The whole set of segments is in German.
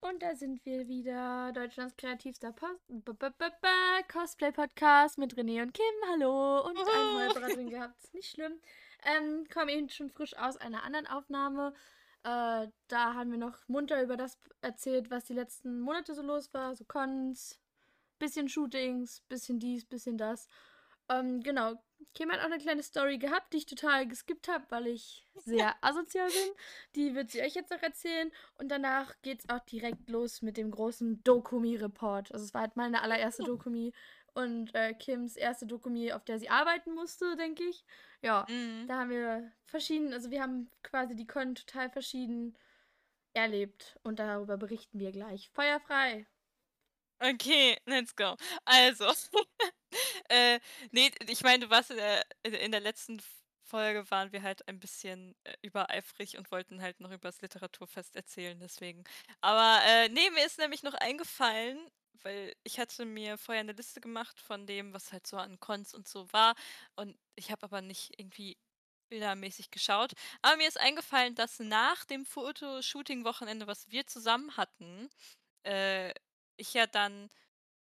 Und da sind wir wieder. Deutschlands kreativster Cosplay-Podcast mit René und Kim. Hallo. Und eine neue Beratung gehabt. Ist nicht schlimm. Ähm, kommen eben schon frisch aus einer anderen Aufnahme. Äh, da haben wir noch munter über das erzählt, was die letzten Monate so los war. So Cons, bisschen Shootings, bisschen dies, bisschen das. Ähm, genau. Kim hat auch eine kleine Story gehabt, die ich total geskippt habe, weil ich sehr asozial bin. Die wird sie euch jetzt noch erzählen. Und danach geht's auch direkt los mit dem großen Dokumi-Report. Also es war halt meine allererste Dokumi und äh, Kims erste Dokumi, auf der sie arbeiten musste, denke ich. Ja, mhm. da haben wir verschieden, also wir haben quasi die Con total verschieden erlebt und darüber berichten wir gleich. Feuerfrei! Okay, let's go. Also, äh, ne, ich meine, du warst in der in der letzten Folge waren wir halt ein bisschen, äh, übereifrig und wollten halt noch übers Literaturfest erzählen, deswegen. Aber, äh, ne, mir ist nämlich noch eingefallen, weil ich hatte mir vorher eine Liste gemacht von dem, was halt so an Cons und so war und ich habe aber nicht irgendwie bildermäßig geschaut. Aber mir ist eingefallen, dass nach dem Fotoshooting-Wochenende, was wir zusammen hatten, äh ich ja dann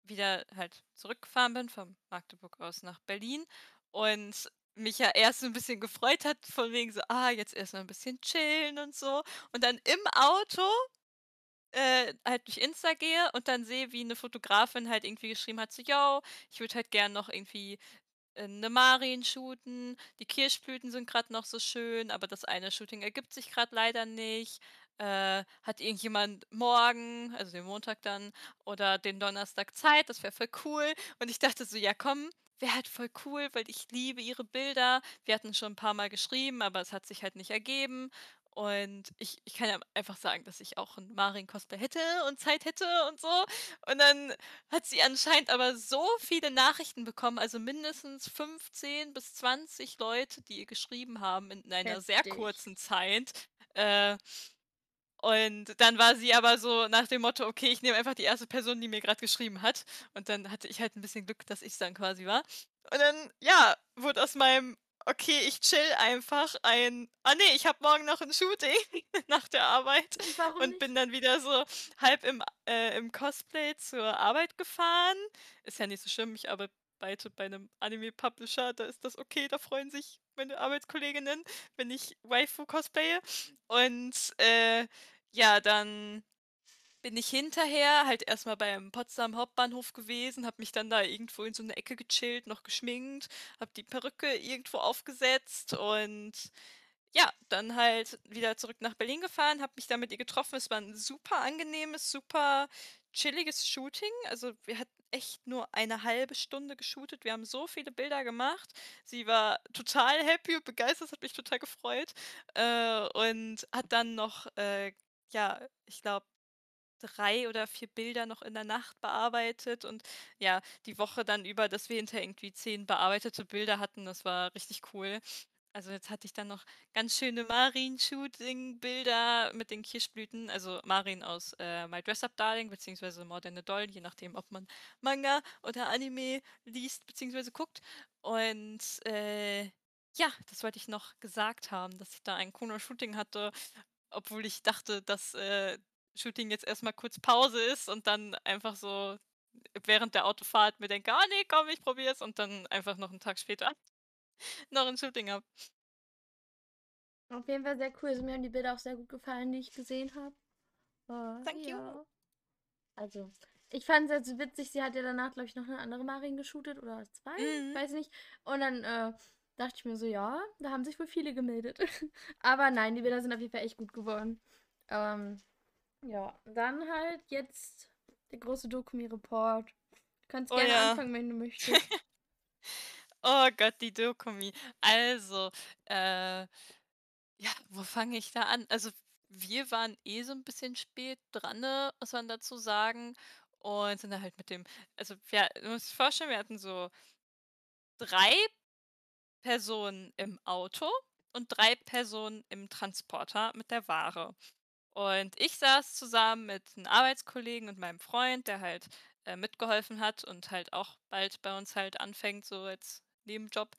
wieder halt zurückgefahren bin von Magdeburg aus nach Berlin und mich ja erst so ein bisschen gefreut hat, von wegen so, ah, jetzt erst mal ein bisschen chillen und so. Und dann im Auto äh, halt durch Insta gehe und dann sehe, wie eine Fotografin halt irgendwie geschrieben hat, so, yo, ich würde halt gern noch irgendwie äh, 'ne Marin shooten. Die Kirschblüten sind gerade noch so schön, aber das eine Shooting ergibt sich gerade leider nicht. Äh, hat irgendjemand morgen, also den Montag dann oder den Donnerstag Zeit? Das wäre voll cool. Und ich dachte so: „Ja komm, wäre halt voll cool, weil ich liebe ihre Bilder.“ Wir hatten schon ein paar Mal geschrieben, aber es hat sich halt nicht ergeben. Und ich ich kann ja einfach sagen, dass ich auch 'n Marin-Cosplay hätte und Zeit hätte und so. Und dann hat sie anscheinend aber so viele Nachrichten bekommen, also mindestens 15 bis 20 Leute, die ihr geschrieben haben in einer sehr kurzen Zeit. Äh und dann war sie aber so nach dem Motto: „Okay, ich nehme einfach die erste Person, die mir gerade geschrieben hat.“ Und dann hatte ich halt ein bisschen Glück, dass ich's dann quasi war. Und dann, ja, wurde aus meinem: „Okay, ich chill einfach“ ein: „Ah ne, ich habe morgen noch ein Shooting nach der Arbeit“ Warum und bin dann wieder so halb im äh, im Cosplay zur Arbeit gefahren. Ist ja nicht so schlimm, ich arbeite bei einem Anime-Publisher, da ist das okay, da freuen sich meine Arbeitskolleginnen, wenn ich Waifu cosplaye. Und, äh, ja, dann bin ich hinterher halt erstmal beim Potsdam Hauptbahnhof gewesen, habe mich dann da irgendwo in so 'ne Ecke gechillt, noch geschminkt, habe die Perücke irgendwo aufgesetzt und ja, dann halt wieder zurück nach Berlin gefahren, habe mich dann mit ihr getroffen. Es war 'n super angenehmes, super chilliges Shooting. Also, wir hatten echt nur eine halbe Stunde geshootet. Wir haben so viele Bilder gemacht. Sie war total happy und begeistert, hat mich total gefreut, äh, und hat dann noch, äh, ja, ich glaube, 3 oder 4 Bilder noch in der Nacht bearbeitet und ja, die Woche dann über, dass wir hinterher irgendwie 10 bearbeitete Bilder hatten. Das war richtig cool. Also, jetzt hatte ich dann noch ganz schöne Marin-Shooting-Bilder mit den Kirschblüten, also Marin aus, äh, My Dress Up Darling beziehungsweise More Than a Doll, je nachdem, ob man Manga oder Anime liest beziehungsweise guckt. Und, äh, ja, das wollte ich noch gesagt haben, dass ich da ein Kuno-Shooting hatte, obwohl ich dachte, dass, äh, Shooting jetzt erst mal kurz Pause ist und dann einfach so während der Autofahrt mir denke: „Ah ne, komm, ich probiere es“ und dann einfach noch 'n Tag später noch 'n Shooting habe. Auf jeden Fall sehr cool. Also mir haben die Bilder auch sehr gut gefallen, die ich gesehen habe. Äh, Thank you. ja. Also, ich fand es jetzt witzig, sie hat ja danach, glaube ich, noch eine andere Marin geshootet oder zwei, Mhm. weiß nicht. Und dann äh, dachte ich mir so, ja, da haben sich wohl viele gemeldet. Aber nein, die Bilder sind auf jeden Fall echt gut geworden. Ähm, ja, dann halt jetzt der große Dokumi-Report. Du kannst Oh gerne ja. anfangen, wenn du möchtest. Oh Gott, die Dokumi. Also, äh, ja, wo fange ich da an? Also, wir waren eh so 'n bisschen spät dran, ne, muss man dazu sagen und sind dann halt mit dem also, wir du musst dir vorstellen, wir hatten so 3 Personen im Auto und 3 Personen im Transporter mit der Ware. Und ich saß zusammen mit 'n Arbeitskollegen und meinem Freund, der halt, äh, mitgeholfen hat und halt auch bald bei uns halt anfängt, so als Nebenjob,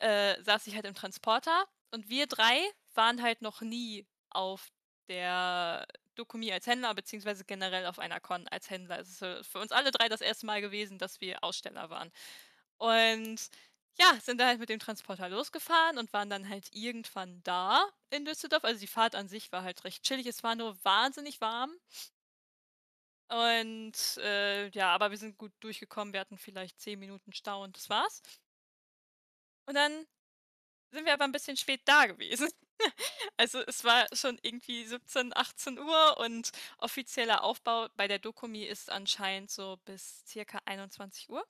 äh, saß ich halt im Transporter und wir 3 waren halt noch nie auf der Dokumi als Händler, beziehungsweise generell auf einer Con als Händler. Es ist für uns alle drei das erste Mal gewesen, dass wir Aussteller waren. Und ja, sind da halt mit dem Transporter losgefahren und waren dann halt irgendwann da in Düsseldorf. Also die Fahrt an sich war halt recht chillig. Es war nur wahnsinnig warm. Und äh, ja, aber wir sind gut durchgekommen. Wir hatten vielleicht 10 Minuten Stau und das war's. Und dann sind wir aber ein bisschen spät da gewesen. Also es war schon irgendwie 17, 18 Uhr und offizieller Aufbau bei der Dokumi ist anscheinend so bis circa 21 Uhr.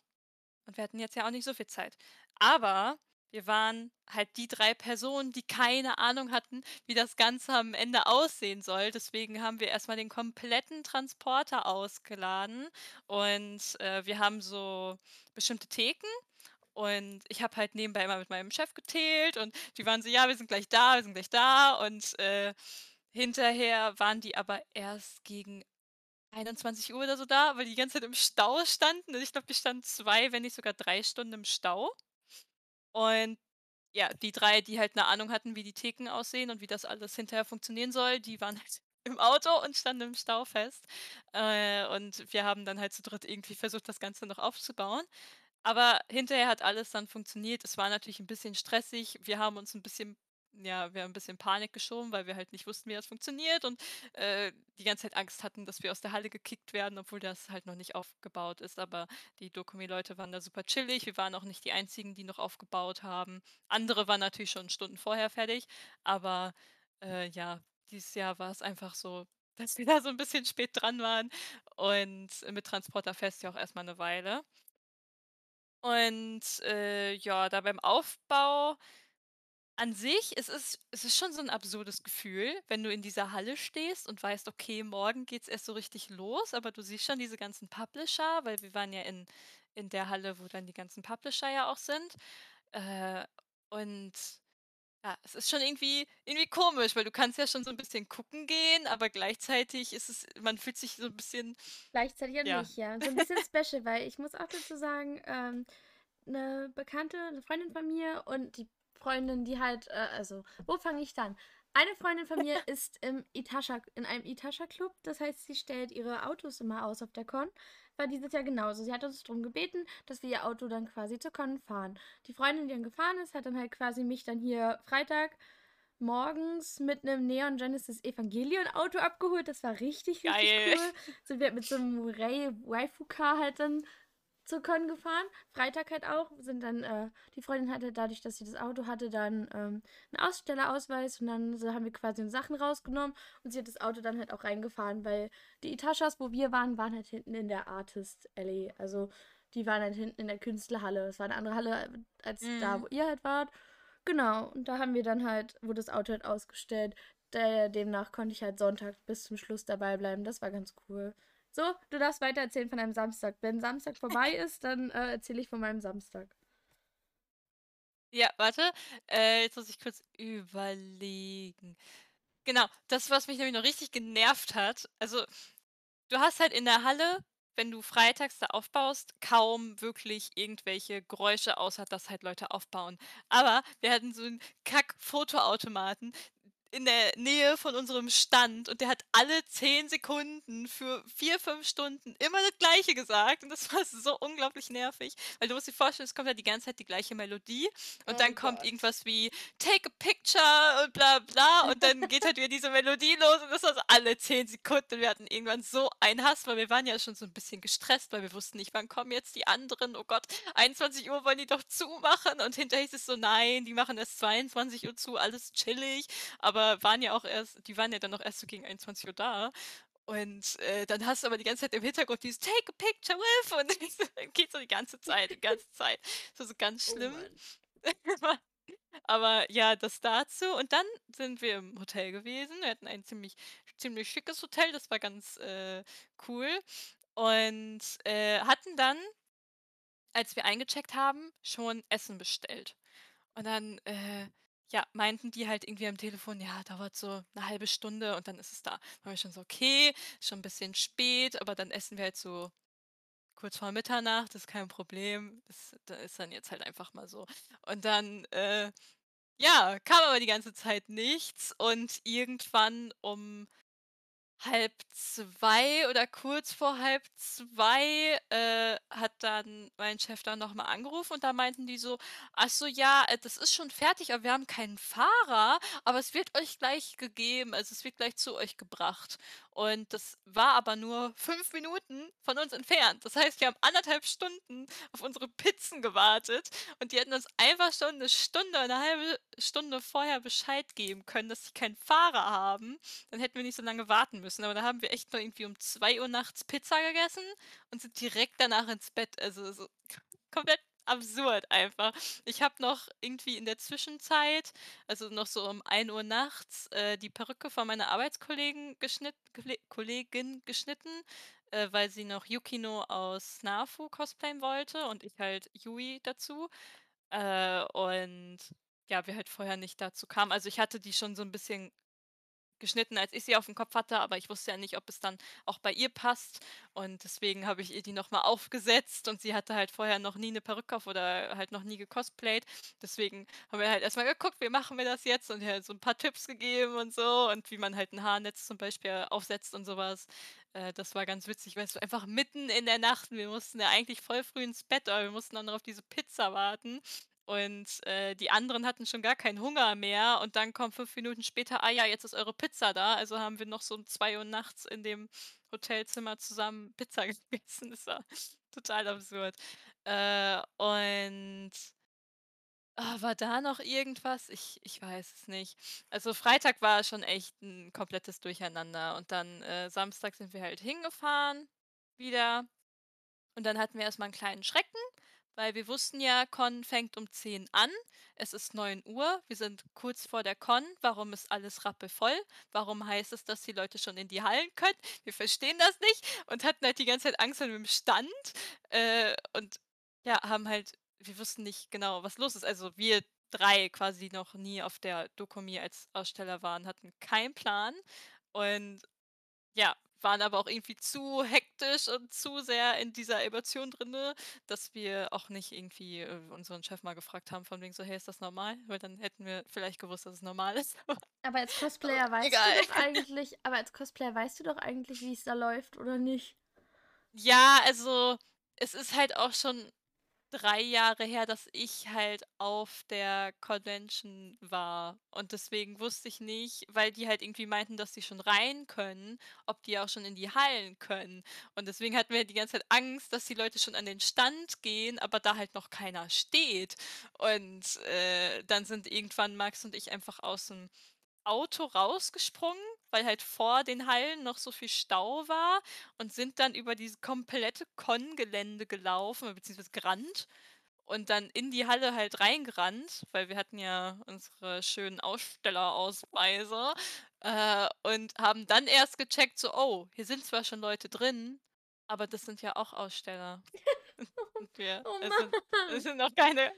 Und wir hatten jetzt ja auch nicht so viel Zeit. Aber wir waren halt die drei Personen, die keine Ahnung hatten, wie das Ganze am Ende aussehen soll. Deswegen haben wir erstmal den kompletten Transporter ausgeladen und äh, wir haben so bestimmte Theken und ich habe halt nebenbei immer mit meinem Chef geteilt und die waren so, ja, wir sind gleich da, wir sind gleich da. Und äh, hinterher waren die aber erst gegen 21 Uhr oder so da, weil die die ganze Zeit im Stau standen. Also ich glaube, die standen zwei, wenn nicht sogar drei Stunden im Stau. Und ja, die drei, die halt eine Ahnung hatten, wie die Theken aussehen und wie das alles hinterher funktionieren soll, die waren halt im Auto und standen im Stau fest. Äh, und wir haben dann halt zu dritt irgendwie versucht, das Ganze noch aufzubauen. Aber hinterher hat alles dann funktioniert. Es war natürlich ein bisschen stressig. Wir haben uns ein bisschen ja, wir haben ein bisschen Panik geschoben, weil wir halt nicht wussten, wie das funktioniert und äh, die ganze Zeit Angst hatten, dass wir aus der Halle gekickt werden, obwohl das halt noch nicht aufgebaut ist. Aber die Dokumi-Leute waren da super chillig. Wir waren auch nicht die einzigen, die noch aufgebaut haben. Andere waren natürlich schon Stunden vorher fertig. Aber äh, ja, dieses Jahr war es einfach so, dass wir da so ein bisschen spät dran waren. Und mit Transporter fest ja auch erstmal eine Weile. Und, äh, ja, da beim Aufbau an sich, es ist es ist schon so ein absurdes Gefühl, wenn du in dieser Halle stehst und weißt: „Okay, morgen geht's erst so richtig los“, aber du siehst schon diese ganzen Publisher, weil wir waren ja in in der Halle, wo dann die ganzen Publisher ja auch sind. Äh, und ja, es ist schon irgendwie irgendwie komisch, weil du kannst ja schon so ein bisschen gucken gehen, aber gleichzeitig ist es man fühlt sich so ein bisschen Gleichzeitig ja nicht, ja. So ein bisschen special, weil ich muss auch dazu sagen, ähm, 'ne Bekannte, eine Freundin von mir und die Freundin, die halt, äh, also, wo fange ich dann? Eine Freundin von mir ist im Itasha, in einem Itasha-Club. Das heißt, sie stellt ihre Autos immer aus auf der Con. War dieses Jahr genauso. Sie hat uns darum gebeten, dass wir ihr Auto dann quasi zur Con fahren. Die Freundin, die dann gefahren ist, hat dann halt quasi mich dann hier Freitag morgens mit einem Neon Genesis Evangelion Auto abgeholt. Das war richtig, richtig Geil. cool. Sind wir mit so einem Ray Waifu Car halt dann zur Con gefahren. Freitag halt auch. Sind dann, äh, die Freundin hatte dadurch, dass sie das Auto hatte, dann ähm, einen Ausstellerausweis und dann so haben wir quasi Sachen rausgenommen und sie hat das Auto dann halt auch reingefahren, weil die Etashas, wo wir waren, waren halt hinten in der Artist Alley. Also die waren halt hinten in der Künstlerhalle. Es war eine andere Halle als da, Mhm. wo ihr halt wart. Genau, und da haben wir dann halt, wurde das Auto halt ausgestellt. Der, demnach konnte ich halt Sonntag bis zum Schluss dabei bleiben. Das war ganz cool. So, du darfst weiter erzählen von deinem Samstag. Wenn Samstag vorbei ist, dann äh, erzähle ich von meinem Samstag. Ja, warte, äh, jetzt muss ich kurz überlegen. Genau, das, was mich nämlich noch richtig genervt hat also, du hast halt in der Halle, wenn du freitags da aufbaust, kaum wirklich irgendwelche Geräusche, außer dass halt Leute aufbauen. Aber wir hatten so 'n Kack-Fotoautomaten in der Nähe von unserem Stand und der hat alle 10 Sekunden für 4, 5 Stunden immer das Gleiche gesagt und das war so unglaublich nervig, weil du musst dir vorstellen, es kommt ja die ganze Zeit die gleiche Melodie und Oh dann kommt Gott. irgendwas wie „Take a picture“ und bla bla und dann geht halt wieder diese Melodie los und das war so alle 10 Sekunden und wir hatten irgendwann so einen Hass, weil wir waren ja schon so 'n bisschen gestresst, weil wir wussten nicht, wann kommen jetzt die anderen. Oh Gott, 21:00 wollen die doch zumachen und hinterher hieß es so: „Nein, die machen erst 22:00 zu, alles chillig.“ Aber waren ja auch erst die waren ja dann auch erst so gegen 21:00 da. Und, äh, dann hast du aber die ganze Zeit im Hintergrund dieses „Take a picture with“ und dann geht so die ganze Zeit die ganze Zeit. Das war so ganz Oh schlimm. Mann. Aber ja, das dazu. Und dann sind wir im Hotel gewesen. Wir hatten ein ziemlich ziemlich schickes Hotel, das war ganz, äh, cool. Und, äh, hatten dann, als wir eingecheckt haben, schon Essen bestellt. Und dann, äh, ja, meinten die halt irgendwie am Telefon: „Ja, dauert so 'ne halbe Stunde und dann ist es da.“ Waren wir schon so: „Okay, schon 'n bisschen spät, aber dann essen wir halt so kurz vor Mitternacht, ist kein Problem. Das da ist dann jetzt halt einfach mal so.“ Und dann, äh, ja, kam aber die ganze Zeit nichts und irgendwann um halb zwei oder kurz vor halb zwei äh, hat dann mein Chef dann noch mal angerufen und da meinten die so: „Ach so, ja, äh, das ist schon fertig, aber wir haben keinen Fahrer, aber es wird euch gleich gegeben, also, es wird gleich zu euch gebracht.“ Und das war aber nur 5 Minuten von uns entfernt. Das heißt, wir haben anderthalb Stunden auf unsere Pizzen gewartet und die hätten uns einfach schon eine Stunde, eine halbe Stunde vorher Bescheid geben können, dass sie keinen Fahrer haben. Dann hätten wir nicht so lange warten müssen. Aber da haben wir echt nur irgendwie um 2 Uhr nachts Pizza gegessen und sind direkt danach ins Bett. Also so komplett absurd einfach. Ich habe noch irgendwie in der Zwischenzeit, also noch so um 1 Uhr nachts, äh, die Perücke von meiner Arbeitskollegen geschnitt, Kole- Kollegin geschnitten, äh, weil sie noch Yukino aus Nafu cosplayen wollte und ich halt Yui dazu. Äh, und ja, wir halt vorher nicht dazu kamen. Also ich hatte die schon so ein bisschen geschnitten, als ich sie auf dem Kopf hatte, aber ich wusste ja nicht, ob es dann auch bei ihr passt. Und deswegen habe ich ihr die noch mal aufgesetzt und sie hatte halt vorher noch nie eine Perücke auf oder halt noch nie gecosplayt. Deswegen haben wir halt erst mal geguckt, wie machen wir das jetzt und ihr halt so ein paar Tipps gegeben und so und wie man halt ein Haarnetz zum Beispiel aufsetzt und sowas. Äh, das war ganz witzig, weißt du, einfach mitten in der Nacht, wir mussten ja eigentlich voll früh ins Bett, aber wir mussten dann noch auf diese Pizza warten. Und, äh, die anderen hatten schon gar keinen Hunger mehr und dann kommt 5 Minuten später: „Ah ja, jetzt ist eure Pizza da.“ Also haben wir noch so um zwei Uhr nachts in dem Hotelzimmer zusammen Pizza gegessen. Das war total absurd. Äh, und, ah, war da noch irgendwas? Ich ich weiß es nicht. Also, Freitag war schon echt ein komplettes Durcheinander und dann, äh, Samstag sind wir halt hingefahren wieder und dann hatten wir erst mal 'n kleinen Schrecken, weil wir wussten ja, Con fängt um 10 an. Es ist neun Uhr. Wir sind kurz vor der Con. Warum ist alles rappelvoll? Warum heißt es, dass die Leute schon in die Hallen können? Wir verstehen das nicht und hatten halt die ganze Zeit Angst vor dem Stand, äh, und ja, haben halt wir wussten nicht genau, was los ist. Also, wir 3 quasi, noch nie auf der Dokumi als Aussteller waren, hatten keinen Plan und ja, waren aber auch irgendwie zu hektisch und zu sehr in dieser Emotion drinne, dass wir auch nicht irgendwie, äh, unseren Chef mal gefragt haben von wegen so: „Hey, ist das normal?“ Weil dann hätten wir vielleicht gewusst, dass es normal ist, aber als Cosplayer weißt egal. du doch eigentlich, aber als Cosplayer weißt du doch eigentlich, wie es da läuft, oder nicht? Ja, also, es ist halt auch schon 3 Jahre her, dass ich halt auf der Convention war und deswegen wusste ich nicht, weil die halt irgendwie meinten, dass sie schon rein können, ob die auch schon in die Hallen können. Und deswegen hatten wir die ganze Zeit Angst, dass die Leute schon an den Stand gehen, aber da halt noch keiner steht. Und, äh, dann sind irgendwann Max und ich einfach aus'm Auto rausgesprungen, weil halt vor den Hallen noch so viel Stau war und sind dann über dieses komplette Con-Gelände gelaufen, beziehungsweise gerannt und dann in die Halle halt reingerannt, weil wir hatten ja unsere schönen Ausstellerausweise, äh, und haben dann erst gecheckt, so: „Oh, hier sind zwar schon Leute drin, aber das sind ja auch Aussteller.“ Und wir Oh es sind es sind noch keine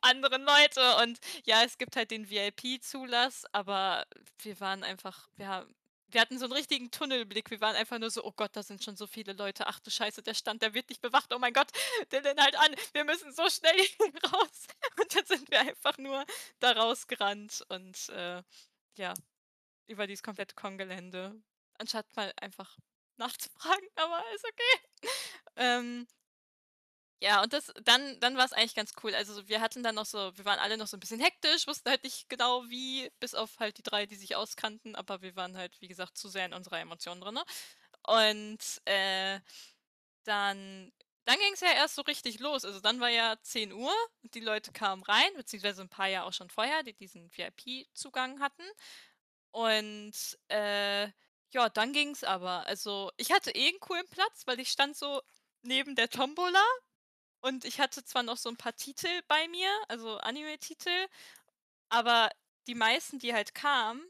anderen Leute und ja, es gibt halt den VIP-Zulass, aber wir waren einfach wir haben wir hatten so 'n richtigen Tunnelblick. Wir waren einfach nur so: „Oh Gott, da sind schon so viele Leute. Ach du Scheiße, der Stand, der wird nicht bewacht. Oh mein Gott, der den halt an. Wir müssen so schnell raus.“ Und dann sind wir einfach nur da rausgerannt und, äh, ja, über dieses komplette Con-Gelände, anstatt mal einfach nachzufragen, aber ist okay. Ähm ja, und das dann dann war's eigentlich ganz cool. Also, wir hatten dann noch so wir waren alle noch so 'n bisschen hektisch, wussten halt nicht genau wie, bis auf halt die 3, die sich auskannten, aber wir waren halt, wie gesagt, zu sehr in unserer Emotion drinne. Und, äh, dann dann ging's ja erst so richtig los. Also, dann war ja zehn Uhr und die Leute kamen rein, beziehungsweise 'n paar ja auch schon vorher, die diesen VIP-Zugang hatten. Und, äh, ja, dann ging's aber. Also, ich hatte eh 'n coolen Platz, weil ich stand so neben der Tombola und ich hatte zwar noch so 'n paar Titel bei mir, also Anime-Titel, aber die meisten, die halt kamen,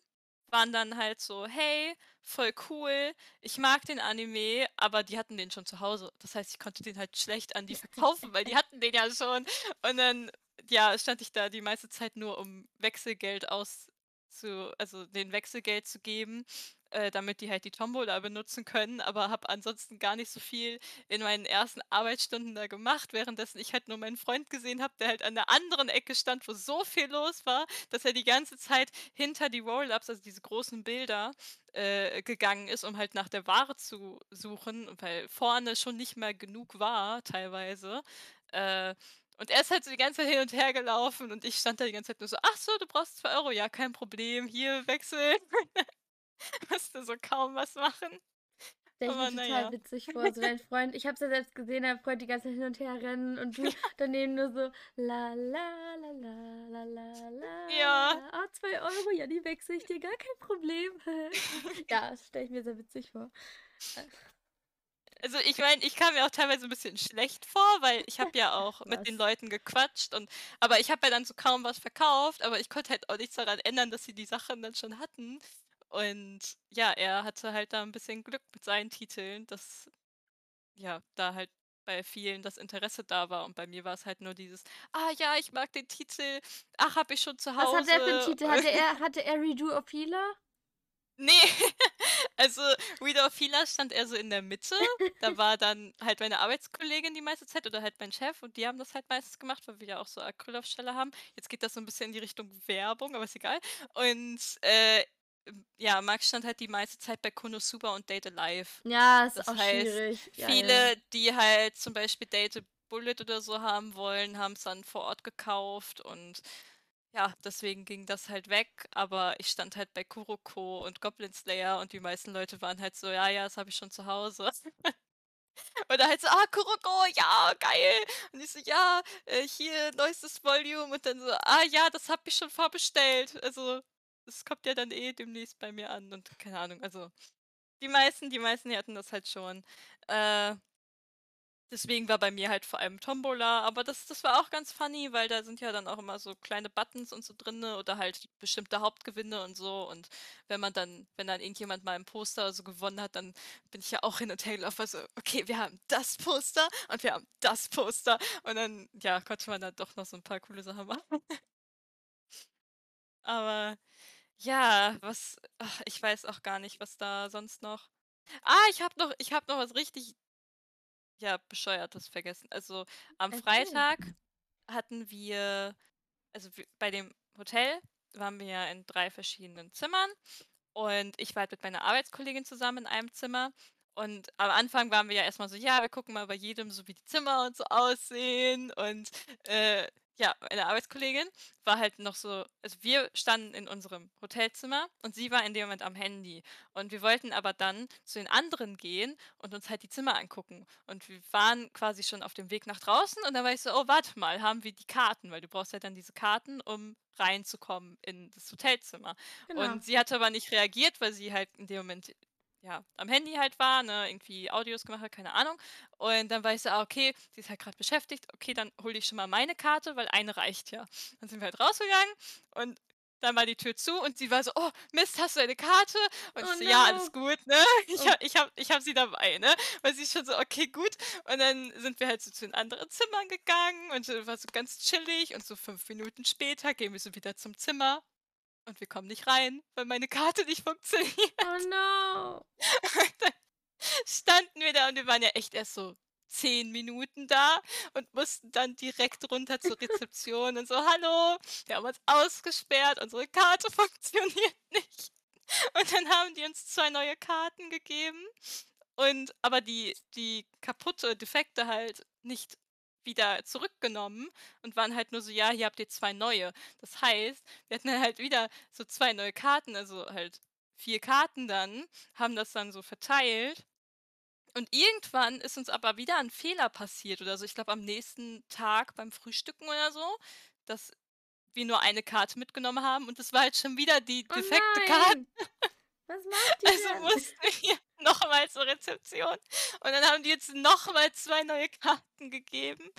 waren dann halt so: „Hey, voll cool, ich mag den Anime“, aber die hatten den schon zu Hause. Das heißt, ich konnte den halt schlecht an die verkaufen, weil die hatten den ja schon. Und dann, ja, stand ich da die meiste Zeit nur, um Wechselgeld auszu also denen Wechselgeld zu geben, äh, damit die halt die Tombola benutzen können, aber habe ansonsten gar nicht so viel in meinen ersten Arbeitsstunden da gemacht, währenddessen ich halt nur meinen Freund gesehen habe, der halt an der anderen Ecke stand, wo so viel los war, dass er die ganze Zeit hinter die Roll-ups, also diese großen Bilder, äh, gegangen ist, um halt nach der Ware zu suchen, weil vorne schon nicht mehr genug war teilweise. Äh, und er ist halt so die ganze Zeit hin und her gelaufen und ich stand da die ganze Zeit nur so: „Ach so, du brauchst 2 Euro, Ja, kein Problem, hier wechseln.“ Musste so kaum was machen. Stelle ich Aber mir total ja. witzig vor, so dein Freund ich habe es ja selbst gesehen, dein Freund die ganze Zeit hin und her rennen und du daneben nur so: „La la la la la la la Ja. Ah, 2 Euro, ja, die wechsle ich dir, gar kein Problem.“ Ja, das stelle ich mir sehr witzig vor. Also, ich meine, ich kam mir auch teilweise 'n bisschen schlecht vor, weil ich habe ja auch mit den? Leuten gequatscht und aber ich habe ja dann so kaum was verkauft, aber ich konnte halt auch nichts daran ändern, dass sie die Sachen dann schon hatten. Und ja, er hatte halt da 'n bisschen Glück mit seinen Titeln, dass ja, da halt bei vielen das Interesse da war und bei mir war's halt nur dieses: „Ah ja, ich mag den Titel. Ach, habe ich schon zu Was hat er für 'n Hause.“ Titel? Hatte er hatte er Redo of Healer? Ne, also Redo of Healer stand eher so in der Mitte. Da war dann halt meine Arbeitskollegin die meiste Zeit oder halt mein Chef und die haben das halt meistens gemacht, weil wir ja auch so Acrylaufsteller haben. Jetzt geht das so 'n bisschen in die Richtung Werbung, aber ist egal. Und, äh, ja, Max stand halt die meiste Zeit bei Konosuba und Date A Live. Ja, ist Das auch heißt, schwierig. Ja, ja. viele, die halt zum Beispiel Date Bullet oder so haben wollen, haben's dann vor Ort gekauft und ja, deswegen ging das halt weg, aber ich stand halt bei Kuroko und Goblin Slayer und die meisten Leute waren halt so: „Ja, ja, das habe ich schon zu Hause.“ Oder halt so: „Ah, Kuroko, ja, geil.“ Und ich so: „Ja, äh, hier neuestes Volume“ und dann so: „Ah ja, das habe ich schon vorbestellt.“ Also, es kommt ja dann eh demnächst bei mir an und keine Ahnung, also die meisten die meisten, die hatten das halt schon. Äh deswegen war bei mir halt vor allem Tombola, aber das das war auch ganz funny, weil da sind ja dann auch immer so kleine Buttons und so drinne oder halt bestimmte Hauptgewinne und so. Und wenn man dann wenn dann irgendjemand mal 'n Poster so gewonnen hat, dann bin ich ja auch hin und her gelaufen, war so: „Okay, wir haben das Poster und wir haben das Poster.“ Und dann, ja, konnte man da doch noch so 'n paar coole Sachen machen. Aber ja, was ach, ich weiß auch gar nicht, was da sonst noch ah, ich habe noch ich habe noch was richtig ja, Bescheuertes vergessen. Also, am Erzähl. Freitag hatten wir also bei dem Hotel waren wir ja in 3 verschiedenen Zimmern und ich war halt mit meiner Arbeitskollegin zusammen in einem Zimmer. Und am Anfang waren wir ja erst mal so: „Ja, wir gucken mal bei jedem so, wie die Zimmer und so aussehen.“ Und, äh, ja, meine Arbeitskollegin war halt noch so also wir standen in unserem Hotelzimmer und sie war in dem Moment am Handy. Und wir wollten aber dann zu den anderen gehen und uns halt die Zimmer angucken. Und wir waren quasi schon auf dem Weg nach draußen und dann war ich so: „Oh, warte mal, haben wir die Karten?“ Weil du brauchst ja dann diese Karten, um reinzukommen in das Hotelzimmer. Genau. Und sie hatte aber nicht reagiert, weil sie halt in dem Moment, ja, am Handy halt war, ne, irgendwie Audios gemacht hat, keine Ahnung. Und dann war ich so: „Ah, okay, sie ist halt grad beschäftigt. Okay, dann hole ich schon mal meine Karte, weil eine reicht ja.“ Dann sind wir halt rausgegangen und dann war die Tür zu und sie war so: „Oh, Mist, hast du deine Karte?“ Und ich Oh so: „Ja, alles no. gut, ne? Ich Oh. habe ich habe ich habe sie dabei“, ne? Und sie schon so: „Okay, gut.“ Und dann sind wir halt so zu den anderen Zimmern gegangen und, war so ganz chillig und so 5 Minuten später gehen wir so wieder zum Zimmer und wir kommen nicht rein, weil meine Karte nicht Oh funktioniert. no. Und dann standen wir da und wir waren ja echt erst so 10 Minuten da und mussten dann direkt runter zur Rezeption und so: „Hallo, wir haben uns ausgesperrt, unsere Karte funktioniert nicht.“ Und dann haben die uns 2 neue Karten gegeben und aber die die kaputte, defekte halt nicht wieder zurückgenommen und waren halt nur so: „Ja, hier habt ihr 2 neue.“ Das heißt, wir hatten dann halt wieder so 2 neue Karten, also halt 4 Karten dann, haben das dann so verteilt. Und irgendwann ist uns aber wieder 'n Fehler passiert oder so. Ich glaube, am nächsten Tag beim Frühstücken oder so, dass wir nur eine Karte mitgenommen haben und das war halt schon wieder die Oh defekte Karte. nein. Was macht ihr Also denn? mussten wir noch mal zur Rezeption und dann haben die uns noch mal 2 neue Karten gegeben.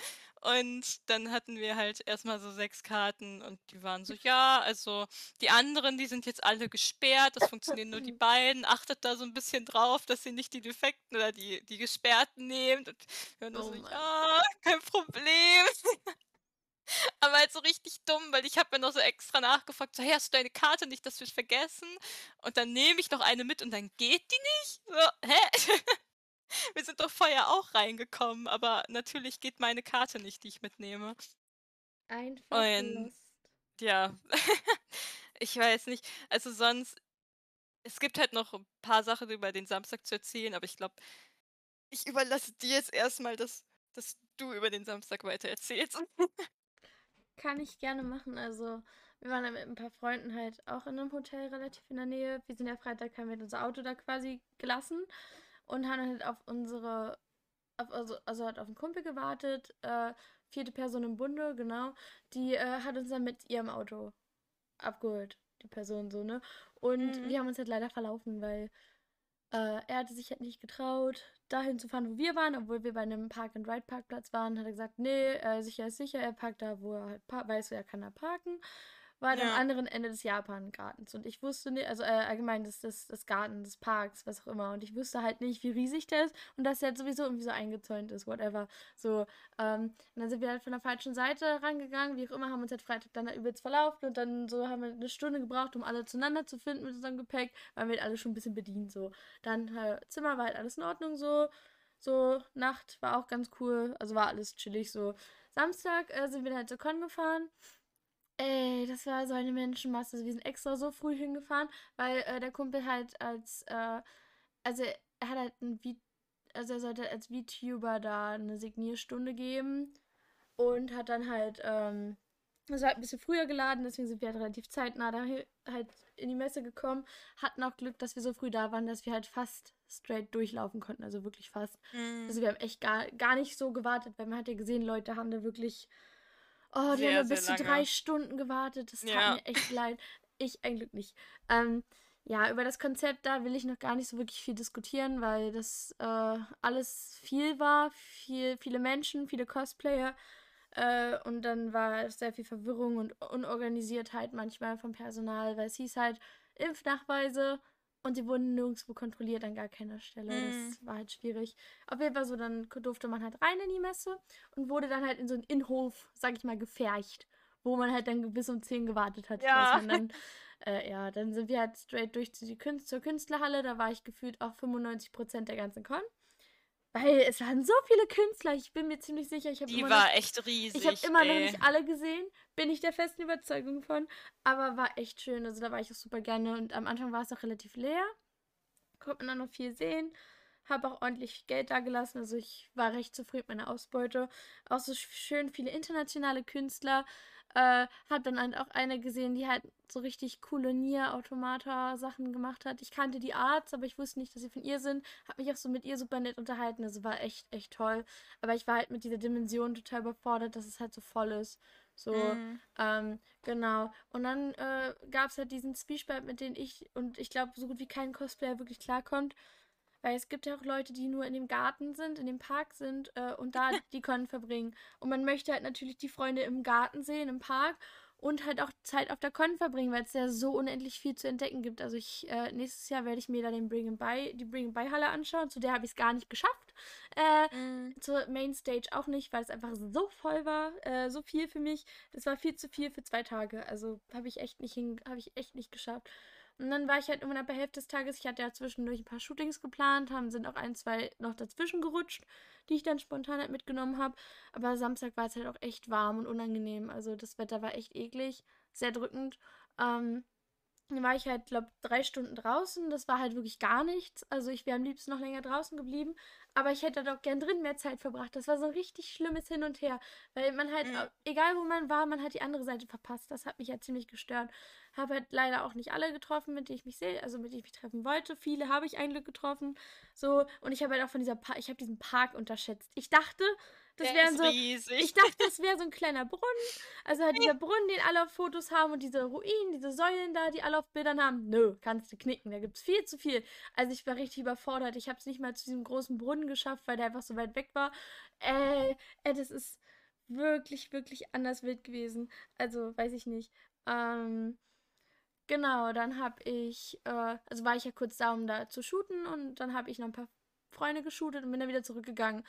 Und dann hatten wir halt erst mal so 6 Karten und die waren so: „Ja, also die anderen, die sind jetzt alle gesperrt. Es funktionieren nur die beiden. Achtet da so 'n bisschen drauf, dass ihr nicht die defekten oder die die gesperrten nehmt.“ Und wir nur Oh so. „Ja, kein Problem.“ Aber halt so richtig dumm, weil ich habe ja noch so extra nachgefragt, so: „Hey, hast du deine Karte nicht, dass wir's vergessen?“ Und dann nehme ich noch eine mit und dann geht die nicht? So, hä? Wir sind doch vorher auch reingekommen, aber natürlich geht meine Karte nicht, die ich mitnehme. Einfach Und ja, ich weiß nicht. Also sonst es gibt halt noch 'n paar Sachen über den Samstag zu erzählen, aber ich glaube, ich überlasse dir jetzt erst mal, dass dass du über den Samstag weitererzählst. Kann ich gerne machen. Also, wir waren da mit 'n paar Freunden halt auch in 'nem Hotel relativ in der Nähe. Wir sind ja Freitag haben wir unser Auto da quasi gelassen und haben dann halt auf unsere auf also also halt auf 'n Kumpel gewartet, äh, 4. Person im Bunde, genau. Die, äh, hat uns dann mit ihrem Auto abgeholt, die Person so, ne? Und Mhm. wir haben uns halt leider verlaufen, weil, äh, er hatte sich halt nicht getraut, dahin zu fahren, wo wir waren, obwohl wir bei 'nem Park-and-Ride-Parkplatz waren, hat er gesagt: „Ne, äh, sicher ist sicher.“ Er parkt da, wo er halt weiß, er kann da parken. War halt am Ja. anderen Ende des Japan-Gartens und ich wusste ni also, äh, allgemein des des des Gartens, des Parks, was auch immer. Und ich wusste halt nicht, wie riesig der ist und dass der halt sowieso irgendwie so eingezäunt ist, whatever. So, ähm, und dann sind wir halt von der falschen Seite rangegangen, wie auch immer, haben uns halt Freitag dann da übelst verlaufen und dann so haben wir 'ne Stunde gebraucht, um alle zueinander zu finden mit unserem Gepäck, waren wir halt alle schon 'n bisschen bedient so. Dann, äh, Zimmer war halt alles in Ordnung so. So, Nacht war auch ganz cool, also war alles chillig so. Samstag, äh, sind wir dann halt zur Con gefahren. Ey, das war so eine Menschenmasse. Also, wir sind extra so früh hingefahren, weil, äh, der Kumpel halt als, äh also, er hat halt 'n Vi also, er sollte als VTuber da 'ne Signierstunde geben und hat dann halt, ähm also, halt 'n bisschen früher geladen, deswegen sind wir halt relativ zeitnah da halt in die Messe gekommen. Hatten auch Glück, dass wir so früh da waren, dass wir halt fast straight durchlaufen konnten, also wirklich fast. Mhm. Also, wir haben echt gar gar nicht so gewartet, weil man hat ja gesehen, Leute haben da wirklich oh, die haben Sehr, sehr bis zu 3 lange. Stunden gewartet. Das tat Ja. mir echt leid. Ich ein Glück nicht. Ähm, ja, über das Konzept, da will ich noch gar nicht so wirklich viel diskutieren, weil das, äh, alles viel war, viel viele Menschen, viele Cosplayer, äh, und dann war sehr viel Verwirrung und Unorganisiertheit manchmal vom Personal, weil es hieß halt Impfnachweise und die wurden nirgendswo kontrolliert an gar keiner Stelle. Mhm. Das war halt schwierig. Auf jeden Fall so, dann durfte man halt rein in die Messe und wurde dann halt in so 'n Innenhof, sage ich mal, gefercht, wo man halt dann bis um 10 gewartet hat, Ja. dann äh, ja, dann sind wir halt straight durch zu die Künst zur Künstlerhalle. Da war ich gefühlt auch 95 % der ganzen Con. Weil es waren so viele Künstler. Ich bin mir ziemlich sicher, ich habe Die immer war noch echt ich habe riesig, immer noch ey. nicht alle gesehen, bin ich der festen Überzeugung von, aber war echt schön. Also, da war ich auch super gerne und am Anfang war es auch relativ leer. Konnte man auch noch viel sehen. Habe auch ordentlich Geld dagelassen. Also, ich war recht zufrieden mit meiner Ausbeute. Auch so sch schön viele internationale Künstler. Äh, habe dann halt auch eine gesehen, die halt so richtig coole Nier-Automata-Sachen gemacht hat. Ich kannte die Arts, aber ich wusste nicht, dass sie von ihr sind. Habe mich auch so mit ihr super nett unterhalten. Also, war echt, echt toll. Aber ich war halt mit dieser Dimension total überfordert, dass es halt so voll ist. So, Mhm. ähm, genau. Und dann, äh, gab's halt diesen Zwiespalt, mit dem ich und ich glaube, so gut wie kein Cosplayer wirklich klarkommt. Weil es gibt ja auch Leute, die nur in dem Garten sind, in dem Park sind, äh, und da die Con verbringen. Und man möchte halt natürlich die Freunde im Garten sehen, im Park und halt auch Zeit auf der Con verbringen, weil's ja so unendlich viel zu entdecken gibt. Also, ich äh, nächstes Jahr werde ich mir da den Bring and Buy die Bring and Buy Halle anschauen. Zu der habe ich's gar nicht geschafft. Äh, Mhm. zur Mainstage auch nicht, weil es einfach so voll war, äh, so viel für mich. Das war viel zu viel für 2 Tage. Also, habe ich echt nicht hin habe ich echt nicht geschafft. Und dann war ich halt irgendwann ab der Hälfte des Tages ich hatte ja zwischendurch 'n paar Shootings geplant, haben sind auch 1, 2 noch dazwischen gerutscht, die ich dann spontan halt mitgenommen habe. Aber Samstag war es halt auch echt warm und unangenehm. Also, das Wetter war echt eklig, sehr drückend. Ähm, dann war ich halt, glaube 3 Stunden draußen. Das war halt wirklich gar nichts. Also, ich wäre am liebsten noch länger draußen geblieben, aber ich hätte halt auch gern drin mehr Zeit verbracht. Das war so 'n richtig schlimmes Hin und Her, weil man halt Mhm. egal wo man war, man hat die andere Seite verpasst. Das hat mich halt ziemlich gestört. Habe halt leider auch nicht alle getroffen, mit denen ich mich sehe also, mit denen ich mich treffen wollte. Viele habe ich ein Glück getroffen, so. Und ich habe halt auch von dieser Pa ich habe diesen Park unterschätzt. Ich dachte, das Der ist so riesig. ich dachte, das wäre so 'n kleiner Brunnen. Also, halt dieser Brunnen, den alle auf Fotos haben und diese Ruinen, diese Säulen da, die alle auf Bildern haben. Nö, kannst du knicken. Da gibt's viel zu viel. Also, ich war richtig überfordert. Ich habe es nicht mal zu diesem großen Brunnen geschafft, weil der einfach so weit weg war. Äh, äh, das ist wirklich, wirklich anders wild gewesen. Also, weiß ich nicht. Ähm, genau, dann habe ich, äh also, war ich ja kurz da, um da zu shooten und dann habe ich noch 'n paar Freunde geshootet und bin dann wieder zurückgegangen.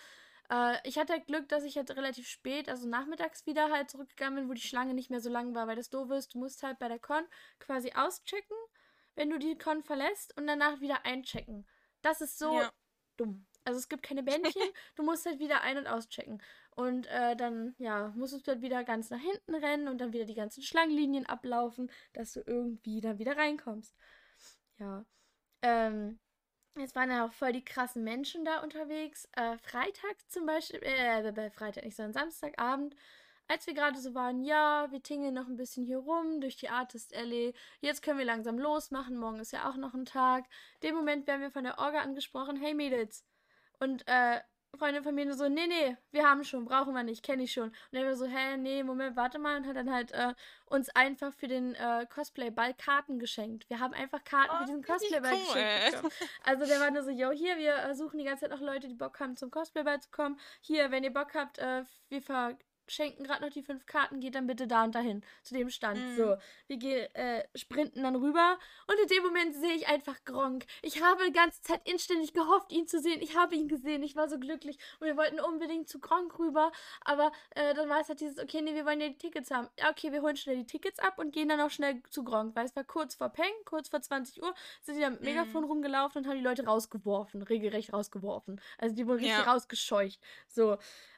Äh, ich hatte halt Glück, dass ich halt relativ spät, also, nachmittags wieder halt zurückgegangen bin, wo die Schlange nicht mehr so lang war, weil das Doofe ist, du musst halt bei der Con quasi auschecken, wenn du die Con verlässt und danach wieder einchecken. Das ist so Ja. dumm. Also, es gibt keine Bändchen, du musst halt wieder ein und auschecken. Und, äh, dann, ja, musstest du halt wieder ganz nach hinten rennen und dann wieder die ganzen Schlangenlinien ablaufen, dass du irgendwie dann wieder reinkommst. Ja, ähm, es waren ja auch voll die krassen Menschen da unterwegs. Äh, Freitag zum Beispiel, äh, bei Freitag nicht, sondern Samstagabend, als wir gerade so waren, ja, wir tingeln noch ein bisschen hier rum durch die Artist Alley. Jetzt können wir langsam losmachen. Morgen ist ja auch noch ein Tag. Dem Moment werden wir von der Orga angesprochen, hey Mädels. Und äh, Freundin von mir nur so, nee, nee, wir haben schon, brauchen wir nicht, kenne ich schon. Und er war so, hä, nee, Moment, warte mal. Und hat dann halt äh, uns einfach für den äh, Cosplay-Ball Karten geschenkt. Wir haben einfach Karten oh, für diesen Cosplay-Ball cool. geschenkt Also der war nur so, yo, hier, wir äh, suchen die ganze Zeit noch Leute, die Bock haben, zum Cosplay-Ball zu kommen. Hier, wenn ihr Bock habt, äh, wir ver schenken gerade noch die fünf Karten, geht dann bitte da und dahin, zu dem Stand. Mhm. So, wir gehen, äh, sprinten dann rüber und in dem Moment sehe ich einfach Gronk. Ich habe die ganze Zeit inständig gehofft, ihn zu sehen. Ich habe ihn gesehen, ich war so glücklich und wir wollten unbedingt zu Gronk rüber, aber äh, dann war es halt dieses, okay, nee, wir wollen ja die Tickets haben. Ja, okay, wir holen schnell die Tickets ab und gehen dann auch schnell zu Gronk, weil es war kurz vor Peng, kurz vor 20 Uhr, sind die dann mit mhm. Megafon rumgelaufen und haben die Leute rausgeworfen, regelrecht rausgeworfen. Also die wurden richtig ja. rausgescheucht. So,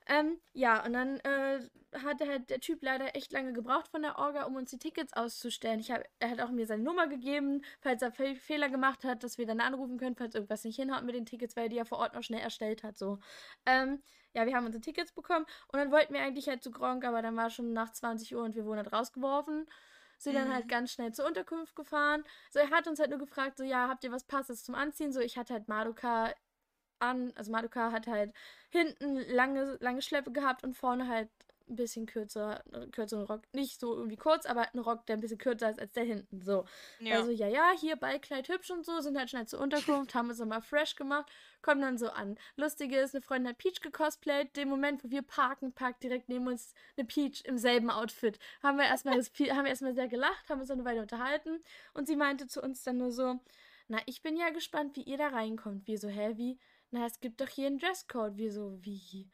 ähm, ja, und dann äh, hatte halt der Typ leider echt lange gebraucht von der Orga, um uns die Tickets auszustellen. Ich hab, er hat auch mir seine Nummer gegeben, falls er Fehler gemacht hat, dass wir dann anrufen können, falls irgendwas nicht hinhaut mit den Tickets, weil er die ja vor Ort noch schnell erstellt hat. So. Ähm, ja, wir haben unsere Tickets bekommen und dann wollten wir eigentlich halt zu Gronk, aber dann war schon nach 20 Uhr und wir wurden halt rausgeworfen sind dann halt mhm. ganz schnell zur Unterkunft gefahren. So, er hat uns halt nur gefragt, so, ja, habt ihr was Passes zum Anziehen? So, ich hatte halt Madoka an. Also Madoka hat halt hinten lange, lange Schleppe gehabt und vorne halt ein bisschen kürzer, kürzeren Rock. Nicht so irgendwie kurz, aber ein Rock, der ein bisschen kürzer ist als der hinten. So. Ja. Also, ja, ja, hier Ballkleid hübsch und so, sind halt schnell zur Unterkunft, haben uns nochmal fresh gemacht, kommen dann so an. Lustige ist, eine Freundin hat Peach gecosplayt. Dem Moment, wo wir parken, parkt direkt neben uns eine Peach im selben Outfit. Haben wir erstmal das, haben wir erstmal sehr gelacht, haben uns dann eine Weile unterhalten und sie meinte zu uns dann nur so, na, ich bin ja gespannt, wie ihr da reinkommt. Wir so, hä, wie? Na, es gibt doch hier einen Dresscode. Wir so, wie?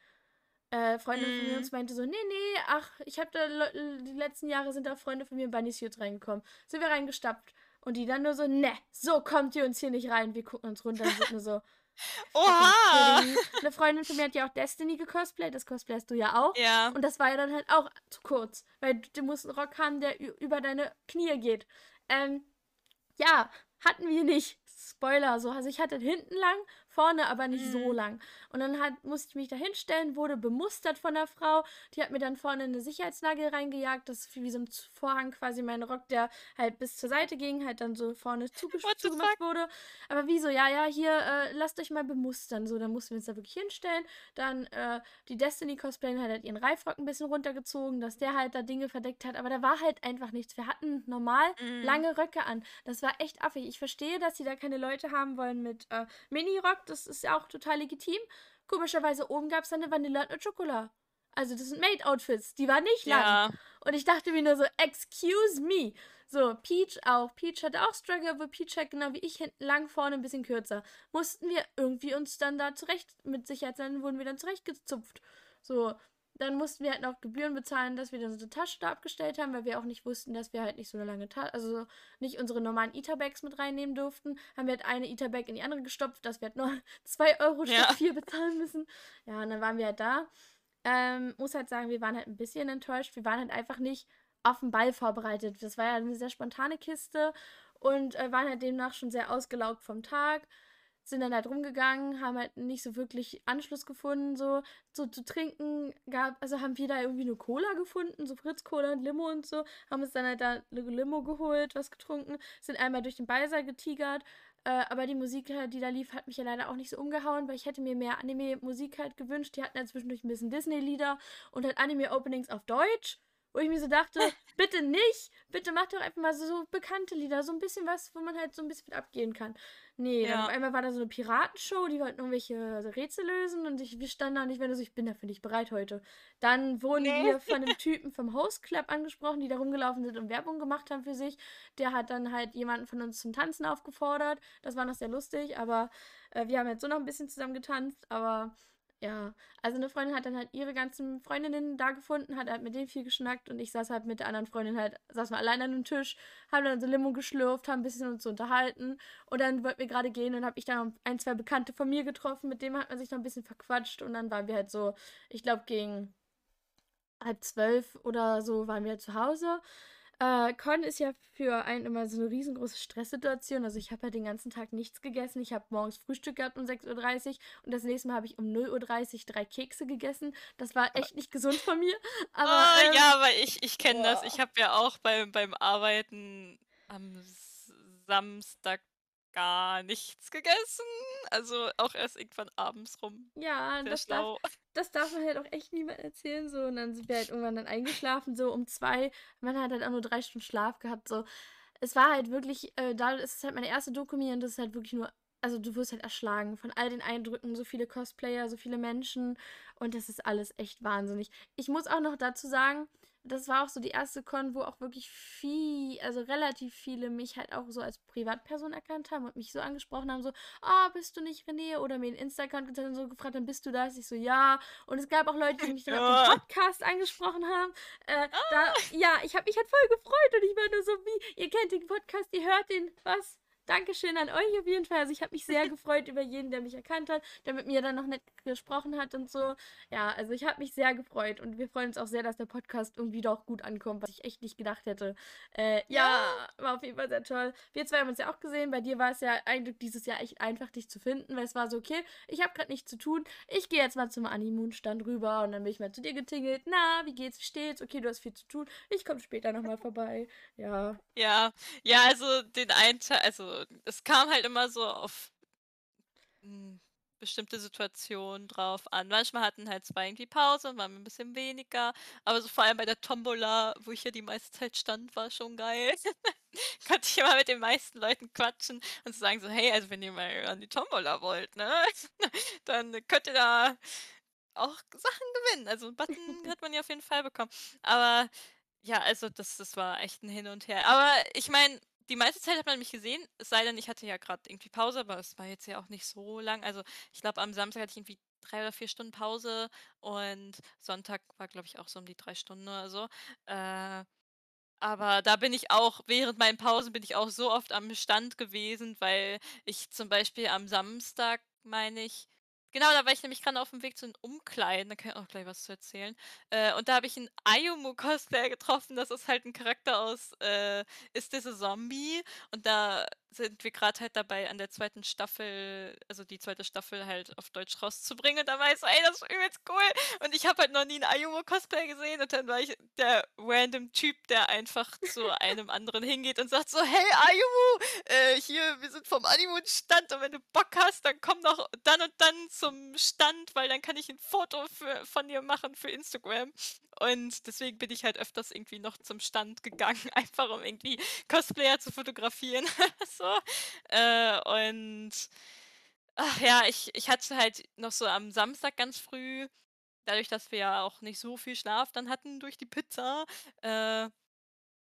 Äh, Freundin mm. von mir mhm. uns meinte so, nee, nee, ach, ich habe da, die letzten Jahre sind da Freunde von mir in Bunny Suits reingekommen. Sind wir reingestappt. Und die dann nur so, ne, so kommt ihr uns hier nicht rein. Wir gucken uns runter und sind nur so, Oha! Eine Freundin von mir hat ja auch Destiny gecosplayt, das cosplayst du ja auch. Ja. Und das war ja dann halt auch zu kurz, weil du musst einen Rock haben, der über deine Knie geht. Ähm, ja, hatten wir nicht. Spoiler, so. Also ich hatte hinten lang vorne aber nicht mhm. so lang. Und dann hat, musste ich mich da hinstellen, wurde bemustert von der Frau. Die hat mir dann vorne eine Sicherheitsnagel reingejagt. Das ist wie so ein Vorhang quasi mein Rock, der halt bis zur Seite ging, halt dann so vorne zugemacht wurde. Aber wieso? Ja, ja, hier, äh, lasst euch mal bemustern. So, dann mussten wir uns da wirklich hinstellen. Dann äh, die Destiny Cosplayerin hat halt ihren Reifrock ein bisschen runtergezogen, dass der halt da Dinge verdeckt hat. Aber da war halt einfach nichts. Wir hatten normal mhm. lange Röcke an. Das war echt affig. Ich verstehe, dass sie da keine Leute haben wollen mit äh, Mini-Rock das ist ja auch total legitim. Komischerweise oben gab es dann eine Vanilla und eine Schokolade. Also das sind Maid-Outfits, die waren nicht lang. Ja. Und ich dachte mir nur so, excuse me. So, Peach auch. Peach hatte auch Struggle, wo Peach halt genau wie ich hinten lang, vorne ein bisschen kürzer. Mussten wir irgendwie uns dann da zurecht, mit Sicherheit dann wurden wir dann zurechtgezupft. So, dann mussten wir halt noch Gebühren bezahlen, dass wir dann unsere Tasche da abgestellt haben, weil wir auch nicht wussten, dass wir halt nicht so eine lange Tasche, also nicht unsere normalen Etherbags mit reinnehmen durften. Haben wir halt eine Etherbag in die andere gestopft, dass wir halt nur 2 Euro statt ja. 4 bezahlen müssen. Ja, und dann waren wir halt da. Ähm, muss halt sagen, wir waren halt ein bisschen enttäuscht. Wir waren halt einfach nicht auf den Ball vorbereitet. Das war ja eine sehr spontane Kiste und äh, waren halt demnach schon sehr ausgelaugt vom Tag sind dann halt rumgegangen, haben halt nicht so wirklich Anschluss gefunden, so, so zu trinken gab, also haben wir da irgendwie eine Cola gefunden, so Fritz-Cola und Limo und so, haben uns dann halt da eine Limo geholt, was getrunken, sind einmal durch den Beisaal getigert, äh, aber die Musik, die da lief, hat mich ja leider auch nicht so umgehauen, weil ich hätte mir mehr Anime-Musik halt gewünscht, die hatten ja zwischendurch ein bisschen Disney-Lieder und halt Anime-Openings auf Deutsch wo ich mir so dachte, bitte nicht, bitte mach doch einfach mal so, so, bekannte Lieder, so ein bisschen was, wo man halt so ein bisschen mit abgehen kann. Nee, ja. dann auf einmal war da so eine Piratenshow, die wollten irgendwelche Rätsel lösen und ich, wir standen da und ich war so, ich bin dafür nicht bereit heute. Dann wurden nee. wir von einem Typen vom Host Club angesprochen, die da rumgelaufen sind und Werbung gemacht haben für sich. Der hat dann halt jemanden von uns zum Tanzen aufgefordert. Das war noch sehr lustig, aber äh, wir haben jetzt so noch ein bisschen zusammen getanzt, aber ja, also eine Freundin hat dann halt ihre ganzen Freundinnen da gefunden, hat halt mit denen viel geschnackt und ich saß halt mit der anderen Freundin halt, saß mal allein an einem Tisch, haben dann so Limo geschlürft, haben ein bisschen uns unterhalten und dann wollten wir gerade gehen und habe ich dann ein, zwei Bekannte von mir getroffen, mit denen hat man sich noch ein bisschen verquatscht und dann waren wir halt so, ich glaube gegen halb zwölf oder so waren wir halt zu Hause Äh, Con ist ja für einen immer so eine riesengroße Stresssituation. Also ich habe halt den ganzen Tag nichts gegessen. Ich habe morgens Frühstück gehabt um 6.30 Uhr und das nächste Mal habe ich um 0.30 Uhr drei Kekse gegessen. Das war echt nicht gesund von mir. Aber, oh, ähm, ja, aber ich, ich kenne das. Ich habe ja auch beim, beim Arbeiten am Samstag gar nichts gegessen. Also auch erst irgendwann abends rum. Ja, das darf, das darf man halt auch echt niemand erzählen. So. Und dann sind wir halt irgendwann dann eingeschlafen, so um zwei. Man hat halt auch nur drei Stunden Schlaf gehabt. So. Es war halt wirklich, äh, da ist es halt meine erste Doku und das ist halt wirklich nur also du wirst halt erschlagen von all den Eindrücken, so viele Cosplayer, so viele Menschen und das ist alles echt wahnsinnig. Ich muss auch noch dazu sagen, das war auch so die erste Con, wo auch wirklich viel, also relativ viele mich halt auch so als Privatperson erkannt haben und mich so angesprochen haben, so, ah, oh, bist du nicht René? Oder mir in Instagram und so gefragt haben, bist du das? Ich so, ja. Und es gab auch Leute, die mich dann auf dem Podcast angesprochen haben. Äh, da, ah. ja, ich habe mich halt voll gefreut und ich war nur so, wie, ihr kennt den Podcast, ihr hört den, was? Dankeschön an euch auf jeden Fall. Also ich habe mich sehr gefreut über jeden, der mich erkannt hat, der mit mir dann noch nett gesprochen hat und so. Ja, also ich habe mich sehr gefreut und wir freuen uns auch sehr, dass der Podcast irgendwie doch gut ankommt, was ich echt nicht gedacht hätte. Äh, ja, war auf jeden Fall sehr toll. Wir zwei haben uns ja auch gesehen. Bei dir war es ja eigentlich dieses Jahr echt einfach, dich zu finden, weil es war so, okay, ich habe gerade nichts zu tun. Ich gehe jetzt mal zum Animoon-Stand rüber und dann bin ich mal zu dir getingelt. Na, wie geht's, wie steht's? Okay, du hast viel zu tun. Ich komme später nochmal vorbei. Ja. Ja, ja, also den einen Teil, also es kam halt immer so auf hm, bestimmte Situationen drauf an. Manchmal hatten halt zwei irgendwie Pause und waren ein bisschen weniger. Aber so vor allem bei der Tombola, wo ich ja die meiste Zeit stand, war schon geil. Konnte ich immer mit den meisten Leuten quatschen und sagen so, hey, also wenn ihr mal an die Tombola wollt, ne, dann könnt ihr da auch Sachen gewinnen. Also einen Button hat man ja auf jeden Fall bekommen. Aber ja, also das, das war echt ein Hin und Her. Aber ich meine, die meiste Zeit hat man mich gesehen, es sei denn, ich hatte ja gerade irgendwie Pause, aber es war jetzt ja auch nicht so lang. Also ich glaube, am Samstag hatte ich irgendwie drei oder vier Stunden Pause und Sonntag war, glaube ich, auch so um die drei Stunden oder so. Äh, aber da bin ich auch, während meinen Pausen bin ich auch so oft am Stand gewesen, weil ich zum Beispiel am Samstag, meine ich, Genau, da war ich nämlich gerade auf dem Weg zu den Umkleiden, da kann ich auch gleich was zu erzählen. Äh, und da habe ich einen Ayumu-Cosplayer getroffen, das ist halt ein Charakter aus äh, Ist diese Zombie? Und da sind wir gerade halt dabei, an der zweiten Staffel, also die zweite Staffel halt auf Deutsch rauszubringen. Und da war ich so, ey, das ist übelst cool. Und ich habe halt noch nie einen Ayumu-Cosplay gesehen. Und dann war ich der random Typ, der einfach zu einem anderen hingeht und sagt so, hey Ayumu, äh, hier, wir sind vom Animu-Stand und wenn du Bock hast, dann komm doch dann und dann zum Stand, weil dann kann ich ein Foto für, von dir machen für Instagram. Und deswegen bin ich halt öfters irgendwie noch zum Stand gegangen, einfach um irgendwie Cosplayer zu fotografieren. Äh, und ach ja, ich, ich hatte halt noch so am Samstag ganz früh, dadurch, dass wir ja auch nicht so viel Schlaf dann hatten durch die Pizza, äh,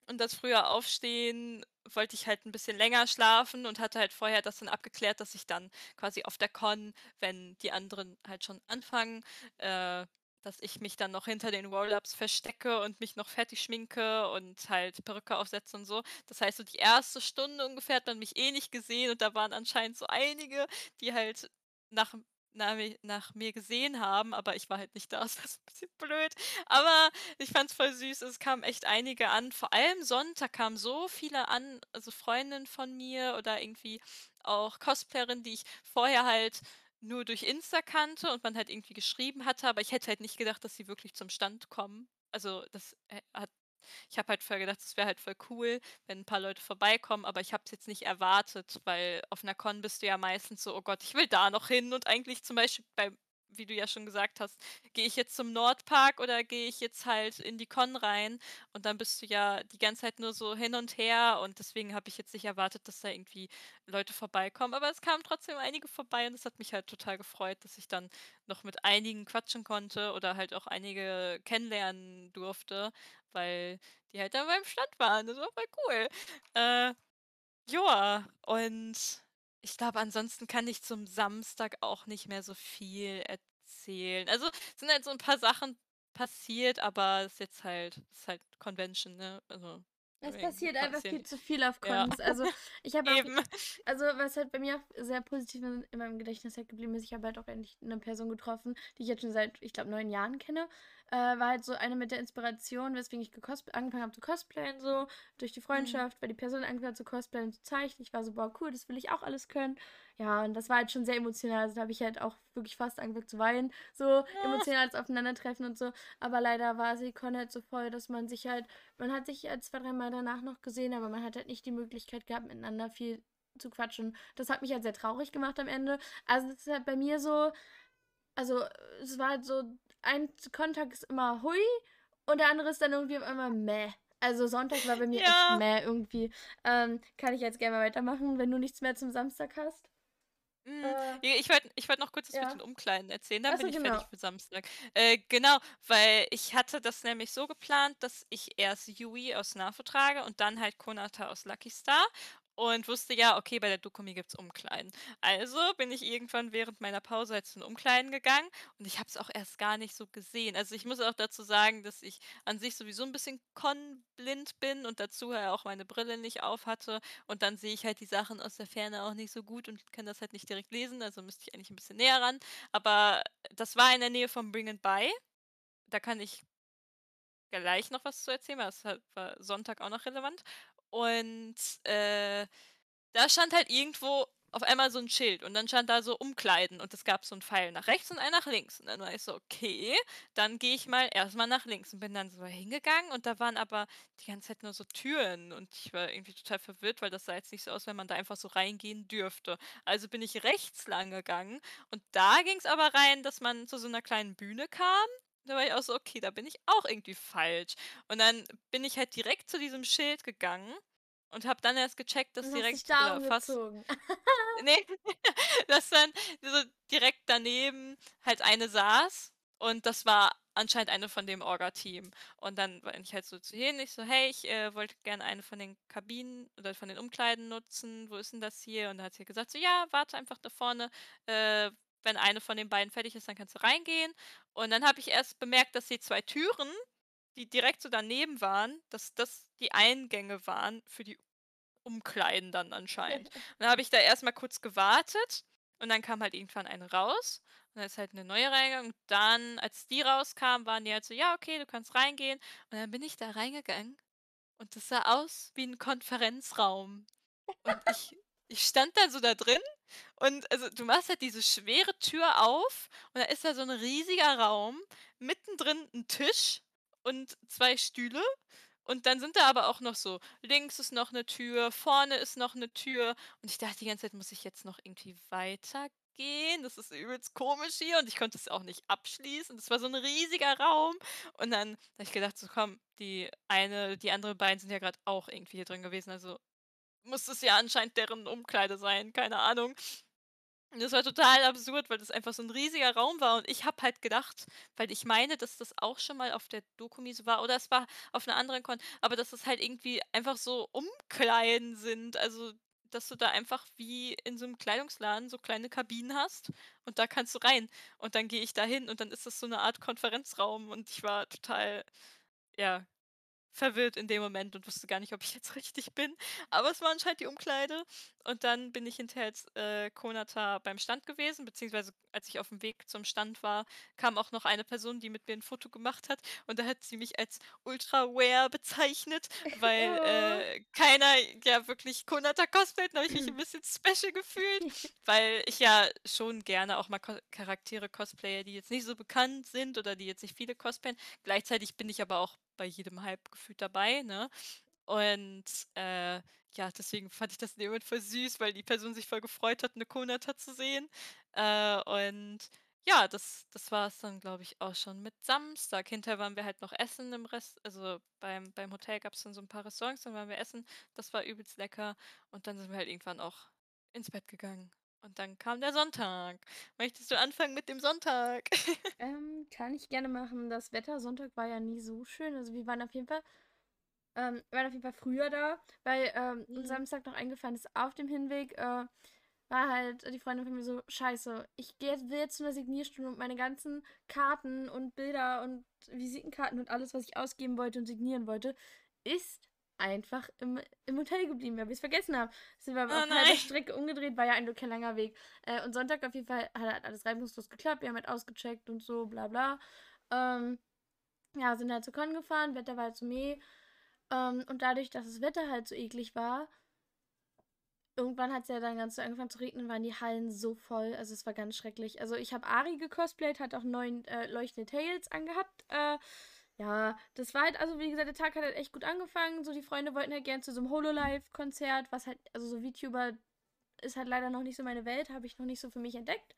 und das früher Aufstehen wollte ich halt ein bisschen länger schlafen und hatte halt vorher das dann abgeklärt, dass ich dann quasi auf der Con, wenn die anderen halt schon anfangen, äh, dass ich mich dann noch hinter den Roll-Ups verstecke und mich noch fertig schminke und halt Perücke aufsetze und so. Das heißt, so die erste Stunde ungefähr hat man mich eh nicht gesehen und da waren anscheinend so einige, die halt nach, nach, nach mir gesehen haben, aber ich war halt nicht da. Das war so ein bisschen blöd. Aber ich fand es voll süß. Es kamen echt einige an. Vor allem Sonntag kamen so viele an, also Freundinnen von mir oder irgendwie auch Cosplayerinnen, die ich vorher halt nur durch Insta kannte und man halt irgendwie geschrieben hatte, aber ich hätte halt nicht gedacht, dass sie wirklich zum Stand kommen. Also das äh, hat ich habe halt vorher gedacht, es wäre halt voll cool, wenn ein paar Leute vorbeikommen, aber ich habe es jetzt nicht erwartet, weil auf einer Con bist du ja meistens so, oh Gott, ich will da noch hin und eigentlich zum Beispiel bei wie du ja schon gesagt hast, gehe ich jetzt zum Nordpark oder gehe ich jetzt halt in die Con rein? Und dann bist du ja die ganze Zeit nur so hin und her und deswegen habe ich jetzt nicht erwartet, dass da irgendwie Leute vorbeikommen. Aber es kamen trotzdem einige vorbei und es hat mich halt total gefreut, dass ich dann noch mit einigen quatschen konnte oder halt auch einige kennenlernen durfte, weil die halt da beim Stand waren. Das war voll cool. Äh, ja, und ich glaube, ansonsten kann ich zum Samstag auch nicht mehr so viel erzählen. Also, sind halt so ein paar Sachen passiert, aber es ist jetzt halt ist halt Convention, ne? Also, Es passiert einfach viel zu viel auf Cons. Ja. Also ich habe also was halt bei mir auch sehr positiv in, in meinem Gedächtnis halt geblieben ist, ich habe halt auch endlich eine Person getroffen, die ich jetzt schon seit, ich glaube, neun Jahren kenne. Äh, war halt so eine mit der Inspiration, weswegen ich angefangen habe zu cosplayen, so durch die mhm. Freundschaft, mhm. weil die Person angefangen hat zu cosplayen, zu zeichnen. Ich war so, boah, cool, das will ich auch alles können. Ja, und das war halt schon sehr emotional. Also da habe ich halt auch wirklich fast angefangen zu weinen. So emotional als Aufeinandertreffen und so. Aber leider war sie Con halt so voll, dass man sich halt, man hat sich halt zwei, drei Mal danach noch gesehen, aber man hat halt nicht die Möglichkeit gehabt, miteinander viel zu quatschen. Das hat mich halt sehr traurig gemacht am Ende. Also es ist halt bei mir so, also es war halt so, ein Kontakt ist immer hui und der andere ist dann irgendwie auf einmal meh. Also Sonntag war bei mir ja. echt mehr irgendwie. Ähm, kann ich jetzt gerne mal weitermachen, wenn du nichts mehr zum Samstag hast? Mhm. Äh, ich wollte ich wollt noch kurz das ja. mit den Umkleiden erzählen, dann Achso, bin ich genau. fertig für Samstag. Äh, genau, weil ich hatte das nämlich so geplant, dass ich erst Yui aus Nafu trage und dann halt Konata aus Lucky Star und wusste ja, okay, bei der Dokumi gibt es Umkleiden. Also bin ich irgendwann während meiner Pause halt zu den Umkleiden gegangen und ich habe es auch erst gar nicht so gesehen. Also ich muss auch dazu sagen, dass ich an sich sowieso ein bisschen konblind bin und dazu halt auch meine Brille nicht auf hatte und dann sehe ich halt die Sachen aus der Ferne auch nicht so gut und kann das halt nicht direkt lesen, also müsste ich eigentlich ein bisschen näher ran. Aber das war in der Nähe von Bring and Buy. Da kann ich gleich noch was zu erzählen, weil das war Sonntag auch noch relevant. Und äh, da stand halt irgendwo auf einmal so ein Schild und dann stand da so Umkleiden und es gab so einen Pfeil nach rechts und einen nach links. Und dann war ich so, okay, dann gehe ich mal erstmal nach links und bin dann so hingegangen und da waren aber die ganze Zeit nur so Türen und ich war irgendwie total verwirrt, weil das sah jetzt nicht so aus, wenn man da einfach so reingehen dürfte. Also bin ich rechts lang gegangen und da ging es aber rein, dass man zu so einer kleinen Bühne kam da war ich auch so, okay, da bin ich auch irgendwie falsch. Und dann bin ich halt direkt zu diesem Schild gegangen und habe dann erst gecheckt, dass direkt da fast nee, dass dann so direkt daneben halt eine saß und das war anscheinend eine von dem Orga-Team. Und dann war ich halt so zu hin, ich so, hey, ich äh, wollte gerne eine von den Kabinen oder von den Umkleiden nutzen, wo ist denn das hier? Und da hat sie gesagt, so, ja, warte einfach da vorne, äh, wenn eine von den beiden fertig ist, dann kannst du reingehen. Und dann habe ich erst bemerkt, dass die zwei Türen, die direkt so daneben waren, dass das die Eingänge waren für die Umkleiden dann anscheinend. Und dann habe ich da erstmal kurz gewartet und dann kam halt irgendwann eine raus. Und dann ist halt eine neue reingegangen. Und dann, als die rauskam, waren die halt so, ja, okay, du kannst reingehen. Und dann bin ich da reingegangen und das sah aus wie ein Konferenzraum. Und ich, ich stand dann so da drin und also du machst halt diese schwere Tür auf und da ist da so ein riesiger Raum, mittendrin ein Tisch und zwei Stühle. Und dann sind da aber auch noch so, links ist noch eine Tür, vorne ist noch eine Tür. Und ich dachte die ganze Zeit, muss ich jetzt noch irgendwie weitergehen? Das ist übelst komisch hier und ich konnte es auch nicht abschließen. Das war so ein riesiger Raum. Und dann habe ich gedacht, so komm, die eine, die andere beiden sind ja gerade auch irgendwie hier drin gewesen. Also muss es ja anscheinend deren Umkleide sein, keine Ahnung. Und das war total absurd, weil das einfach so ein riesiger Raum war. Und ich habe halt gedacht, weil ich meine, dass das auch schon mal auf der Dokumi so war oder es war auf einer anderen Con, aber dass das halt irgendwie einfach so Umkleiden sind, also dass du da einfach wie in so einem Kleidungsladen so kleine Kabinen hast und da kannst du rein. Und dann gehe ich da hin und dann ist das so eine Art Konferenzraum. Und ich war total ja, verwirrt in dem Moment und wusste gar nicht, ob ich jetzt richtig bin. Aber es war anscheinend die Umkleide. Und dann bin ich hinterher als äh, Konata beim Stand gewesen, beziehungsweise als ich auf dem Weg zum Stand war, kam auch noch eine Person, die mit mir ein Foto gemacht hat. Und da hat sie mich als Ultra-Wear bezeichnet, weil äh, keiner ja wirklich Konata cosplayt. Da habe ich mich ein bisschen special gefühlt, weil ich ja schon gerne auch mal Ko Charaktere cosplaye, die jetzt nicht so bekannt sind oder die jetzt nicht viele cosplayen. Gleichzeitig bin ich aber auch bei jedem Hype gefühlt dabei, ne? Und äh, ja, deswegen fand ich das in dem Moment voll süß, weil die Person sich voll gefreut hat, eine Konata zu sehen. Äh, und ja, das, das war es dann, glaube ich, auch schon mit Samstag. Hinterher waren wir halt noch essen im Rest, also beim, beim Hotel gab es dann so ein paar Restaurants, dann waren wir essen. Das war übelst lecker. Und dann sind wir halt irgendwann auch ins Bett gegangen. Und dann kam der Sonntag. Möchtest du anfangen mit dem Sonntag? Ähm, kann ich gerne machen. Das Wetter Sonntag war ja nie so schön. Also wir waren auf jeden Fall, ähm, waren auf jeden Fall früher da, weil ähm, mhm. uns Samstag noch eingefallen ist, auf dem Hinweg äh, war halt die Freundin von mir so, scheiße, ich gehe will jetzt zu einer Signierstunde und meine ganzen Karten und Bilder und Visitenkarten und alles, was ich ausgeben wollte und signieren wollte, ist einfach im, im Hotel geblieben, weil wir es vergessen haben. Sind wir Oh auf halber. Strecke umgedreht, war ja ein kein langer Weg. Äh, und Sonntag auf jeden Fall hat halt alles reibungslos geklappt. Wir haben halt ausgecheckt und so, bla bla. Ähm, ja, sind halt zu Con gefahren, Wetter war halt so meh. Ähm, und dadurch, dass das Wetter halt so eklig war, irgendwann hat es ja dann ganz so angefangen zu regnen, waren die Hallen so voll. Also es war ganz schrecklich. Also ich habe Ari gecosplayt, hat auch neun äh, leuchtende Tails angehabt. Äh, ja, das war halt, also wie gesagt, der Tag hat halt echt gut angefangen. So, die Freunde wollten halt gern zu so einem Hololive-Konzert, was halt, also so VTuber ist halt leider noch nicht so meine Welt, habe ich noch nicht so für mich entdeckt.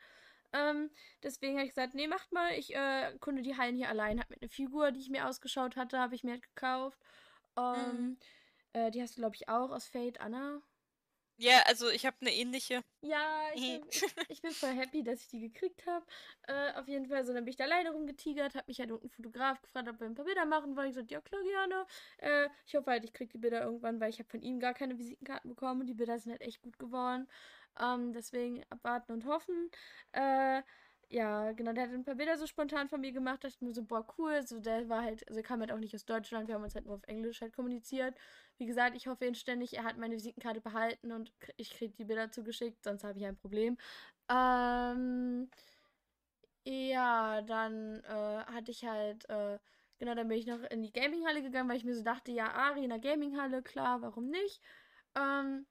Ähm, deswegen habe ich gesagt, nee, macht mal. Ich äh, kunde die Hallen hier allein. Hab mit einer Figur, die ich mir ausgeschaut hatte, habe ich mir halt gekauft. Ähm, Mhm. äh, die hast du, glaube ich, auch aus Fate, Anna. Ja, also ich habe eine ähnliche. Ja, ich bin, ich, ich bin voll happy, dass ich die gekriegt habe. Äh, auf jeden Fall, so dann bin ich da alleine rumgetigert, habe mich halt unten Fotograf gefragt, ob wir ein paar Bilder machen wollen. Ich gesagt, ja klar, gerne. Äh, ich hoffe halt, ich kriege die Bilder irgendwann, weil ich habe von ihm gar keine Visitenkarten bekommen und die Bilder sind halt echt gut geworden. Ähm, deswegen abwarten und hoffen. Äh, ja, genau, der hat ein paar Bilder so spontan von mir gemacht, dachte mir so, boah, cool. So, der war halt, also kam halt auch nicht aus Deutschland, wir haben uns halt nur auf Englisch halt kommuniziert. Wie gesagt, ich hoffe inständig, er hat meine Visitenkarte behalten und ich kriege die Bilder zugeschickt, sonst habe ich ein Problem. Ähm, ja, dann äh, hatte ich halt, äh, genau, dann bin ich noch in die Gaminghalle gegangen, weil ich mir so dachte, ja, Ari in der Gaminghalle, klar, warum nicht? Ähm,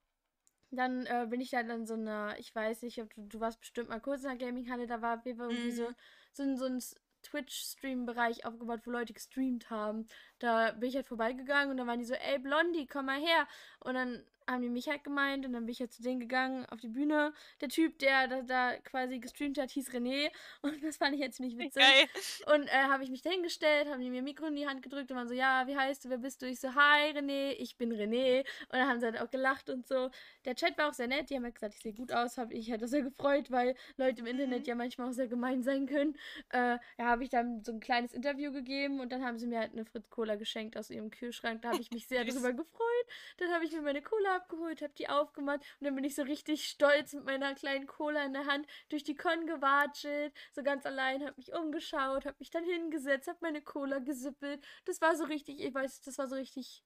dann äh, bin ich da dann so einer, ich weiß nicht, ob du, du warst bestimmt mal kurz in der Gaminghalle, da war wir irgendwie so, Mhm. so, ein- so ein Twitch-Stream-Bereich aufgebaut, wo Leute gestreamt haben. Da bin ich halt vorbeigegangen und dann waren die so, ey Blondie, komm mal her. Und dann haben die mich halt gemeint und dann bin ich halt zu denen gegangen auf die Bühne. Der Typ, der da, da quasi gestreamt hat, hieß René und das fand ich jetzt ziemlich witzig. Geil. Und äh, habe ich mich da hingestellt, haben die mir ein Mikro in die Hand gedrückt und waren so, ja, wie heißt du, wer bist du? Ich so, hi René, ich bin René. Und dann haben sie halt auch gelacht und so. Der Chat war auch sehr nett, die haben halt gesagt, ich sehe gut aus, habe ich halt sehr gefreut, weil Leute im Internet Mhm. ja manchmal auch sehr gemein sein können. Äh, ja, habe ich dann so ein kleines Interview gegeben und dann haben sie mir halt eine Fritz Cola geschenkt aus ihrem Kühlschrank. Da habe ich mich sehr Süß. drüber gefreut. Dann habe ich mir meine Cola abgeholt, habe die aufgemacht und dann bin ich so richtig stolz mit meiner kleinen Cola in der Hand durch die Con gewatschelt, so ganz allein, habe mich umgeschaut, habe mich dann hingesetzt, habe meine Cola gesippelt. Das war so richtig, ich weiß, das war so richtig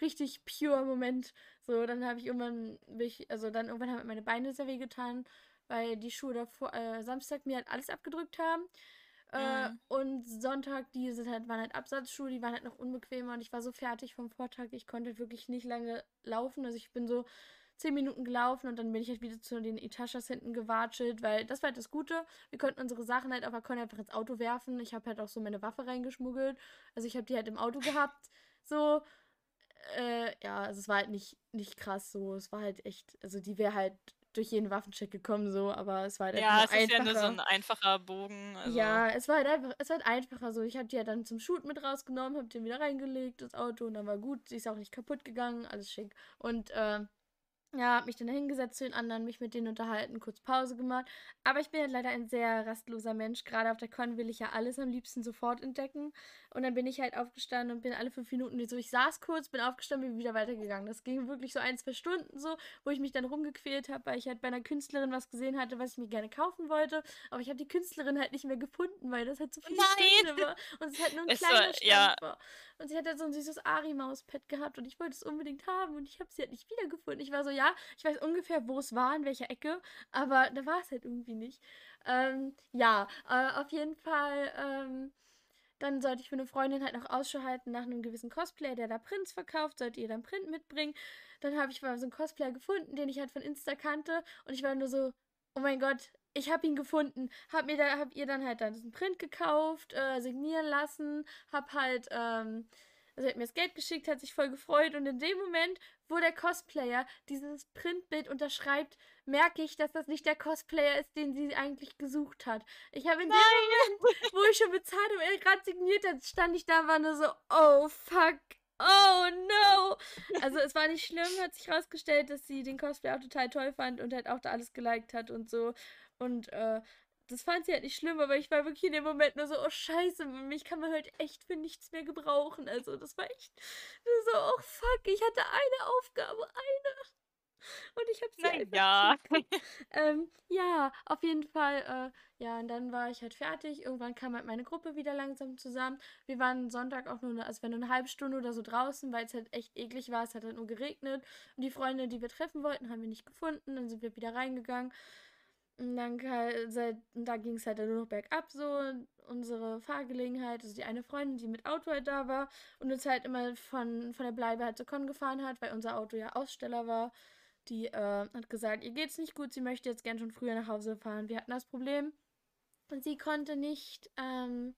richtig pure Moment. So, dann habe ich irgendwann, also dann irgendwann haben meine Beine sehr weh getan, weil die Schuhe davor, äh, Samstag mir halt alles abgedrückt haben. Äh, Mhm. und Sonntag, die sind halt, waren halt Absatzschuhe, die waren halt noch unbequemer und ich war so fertig vom Vortag, ich konnte wirklich nicht lange laufen. Also ich bin so zehn Minuten gelaufen und dann bin ich halt wieder zu den Etagers hinten gewatschelt, weil das war halt das Gute. Wir konnten unsere Sachen halt auf der Con einfach ins Auto werfen. Ich habe halt auch so meine Waffe reingeschmuggelt. Also ich habe die halt im Auto gehabt. So, äh, ja, also es war halt nicht, nicht krass so. Es war halt echt, also die wäre halt durch jeden Waffencheck gekommen so, aber es war halt Ja, einfach es ist nur ja nur so einfacher. ein einfacher Bogen. Also. Ja, es war halt einfach, es war halt einfacher so. Ich habe die ja dann zum Shoot mit rausgenommen, habe den wieder reingelegt, das Auto, und dann war gut. Sie ist auch nicht kaputt gegangen, alles schick. Und äh, ja, hab mich dann da hingesetzt zu den anderen, mich mit denen unterhalten, kurz Pause gemacht. Aber ich bin halt leider ein sehr rastloser Mensch. Gerade auf der Con will ich ja alles am liebsten sofort entdecken. Und dann bin ich halt aufgestanden und bin alle fünf Minuten so, ich saß kurz, bin aufgestanden, bin wieder weitergegangen. Das ging wirklich so ein, zwei Stunden so, wo ich mich dann rumgequält habe, weil ich halt bei einer Künstlerin was gesehen hatte, was ich mir gerne kaufen wollte. Aber ich habe die Künstlerin halt nicht mehr gefunden, weil das halt so viele Nein! Stände war. Und es halt nur ein Es kleiner war- Stand ja. war. Und sie hat halt so ein süßes Ari-Mauspad gehabt und ich wollte es unbedingt haben und ich habe sie halt nicht wiedergefunden. Ich war so, ja, ich weiß ungefähr, wo es war, in welcher Ecke, aber da war es halt irgendwie nicht. Ähm, ja, äh, auf jeden Fall, ähm, dann sollte ich für eine Freundin halt noch Ausschau halten nach einem gewissen Cosplayer, der da Prints verkauft, sollte ihr dann Print mitbringen. Dann habe ich mal so einen Cosplayer gefunden, den ich halt von Insta kannte und ich war nur so, oh mein Gott, ich habe ihn gefunden. Hab mir da, hab ihr dann halt dann diesen Print gekauft, äh, signieren lassen, hab halt, ähm, also er hat mir das Geld geschickt, hat sich voll gefreut und in dem Moment, wo der Cosplayer dieses Printbild unterschreibt, merke ich, dass das nicht der Cosplayer ist, den sie eigentlich gesucht hat. Ich habe in dem Moment, wo ich schon bezahlt und er gerade signiert hat, stand ich da und war nur so, oh fuck. Oh no! Also es war nicht schlimm, hat sich rausgestellt, dass sie den Cosplay auch total toll fand und halt auch da alles geliked hat und so. Und äh, das fand sie halt nicht schlimm, aber ich war wirklich in dem Moment nur so, oh scheiße, mich kann man halt echt für nichts mehr gebrauchen. Also das war echt so, oh fuck, ich hatte eine Aufgabe, eine. Und ich habe sie Na ja. Ähm, ja, auf jeden Fall, äh, ja, und dann war ich halt fertig. Irgendwann kam halt meine Gruppe wieder langsam zusammen. Wir waren Sonntag auch nur also, waren nur 'ne halbe Stunde oder so draußen, weil's halt echt eklig war. Es hat halt nur geregnet und die Freunde, die wir treffen wollten, haben wir nicht gefunden. Dann sind wir wieder reingegangen. Und dann und da ging's halt dann nur noch bergab so. Unsere Fahrgelegenheit also, die eine Freundin, die mit Auto halt da war und uns halt immer von von der Bleibe halt zur Con gefahren hat, weil unser Auto ja Aussteller war, die, äh, hat gesagt, ihr geht's nicht gut, sie möchte jetzt gern schon früher nach Hause fahren. Wir hatten das Problem sie konnte nicht, ähm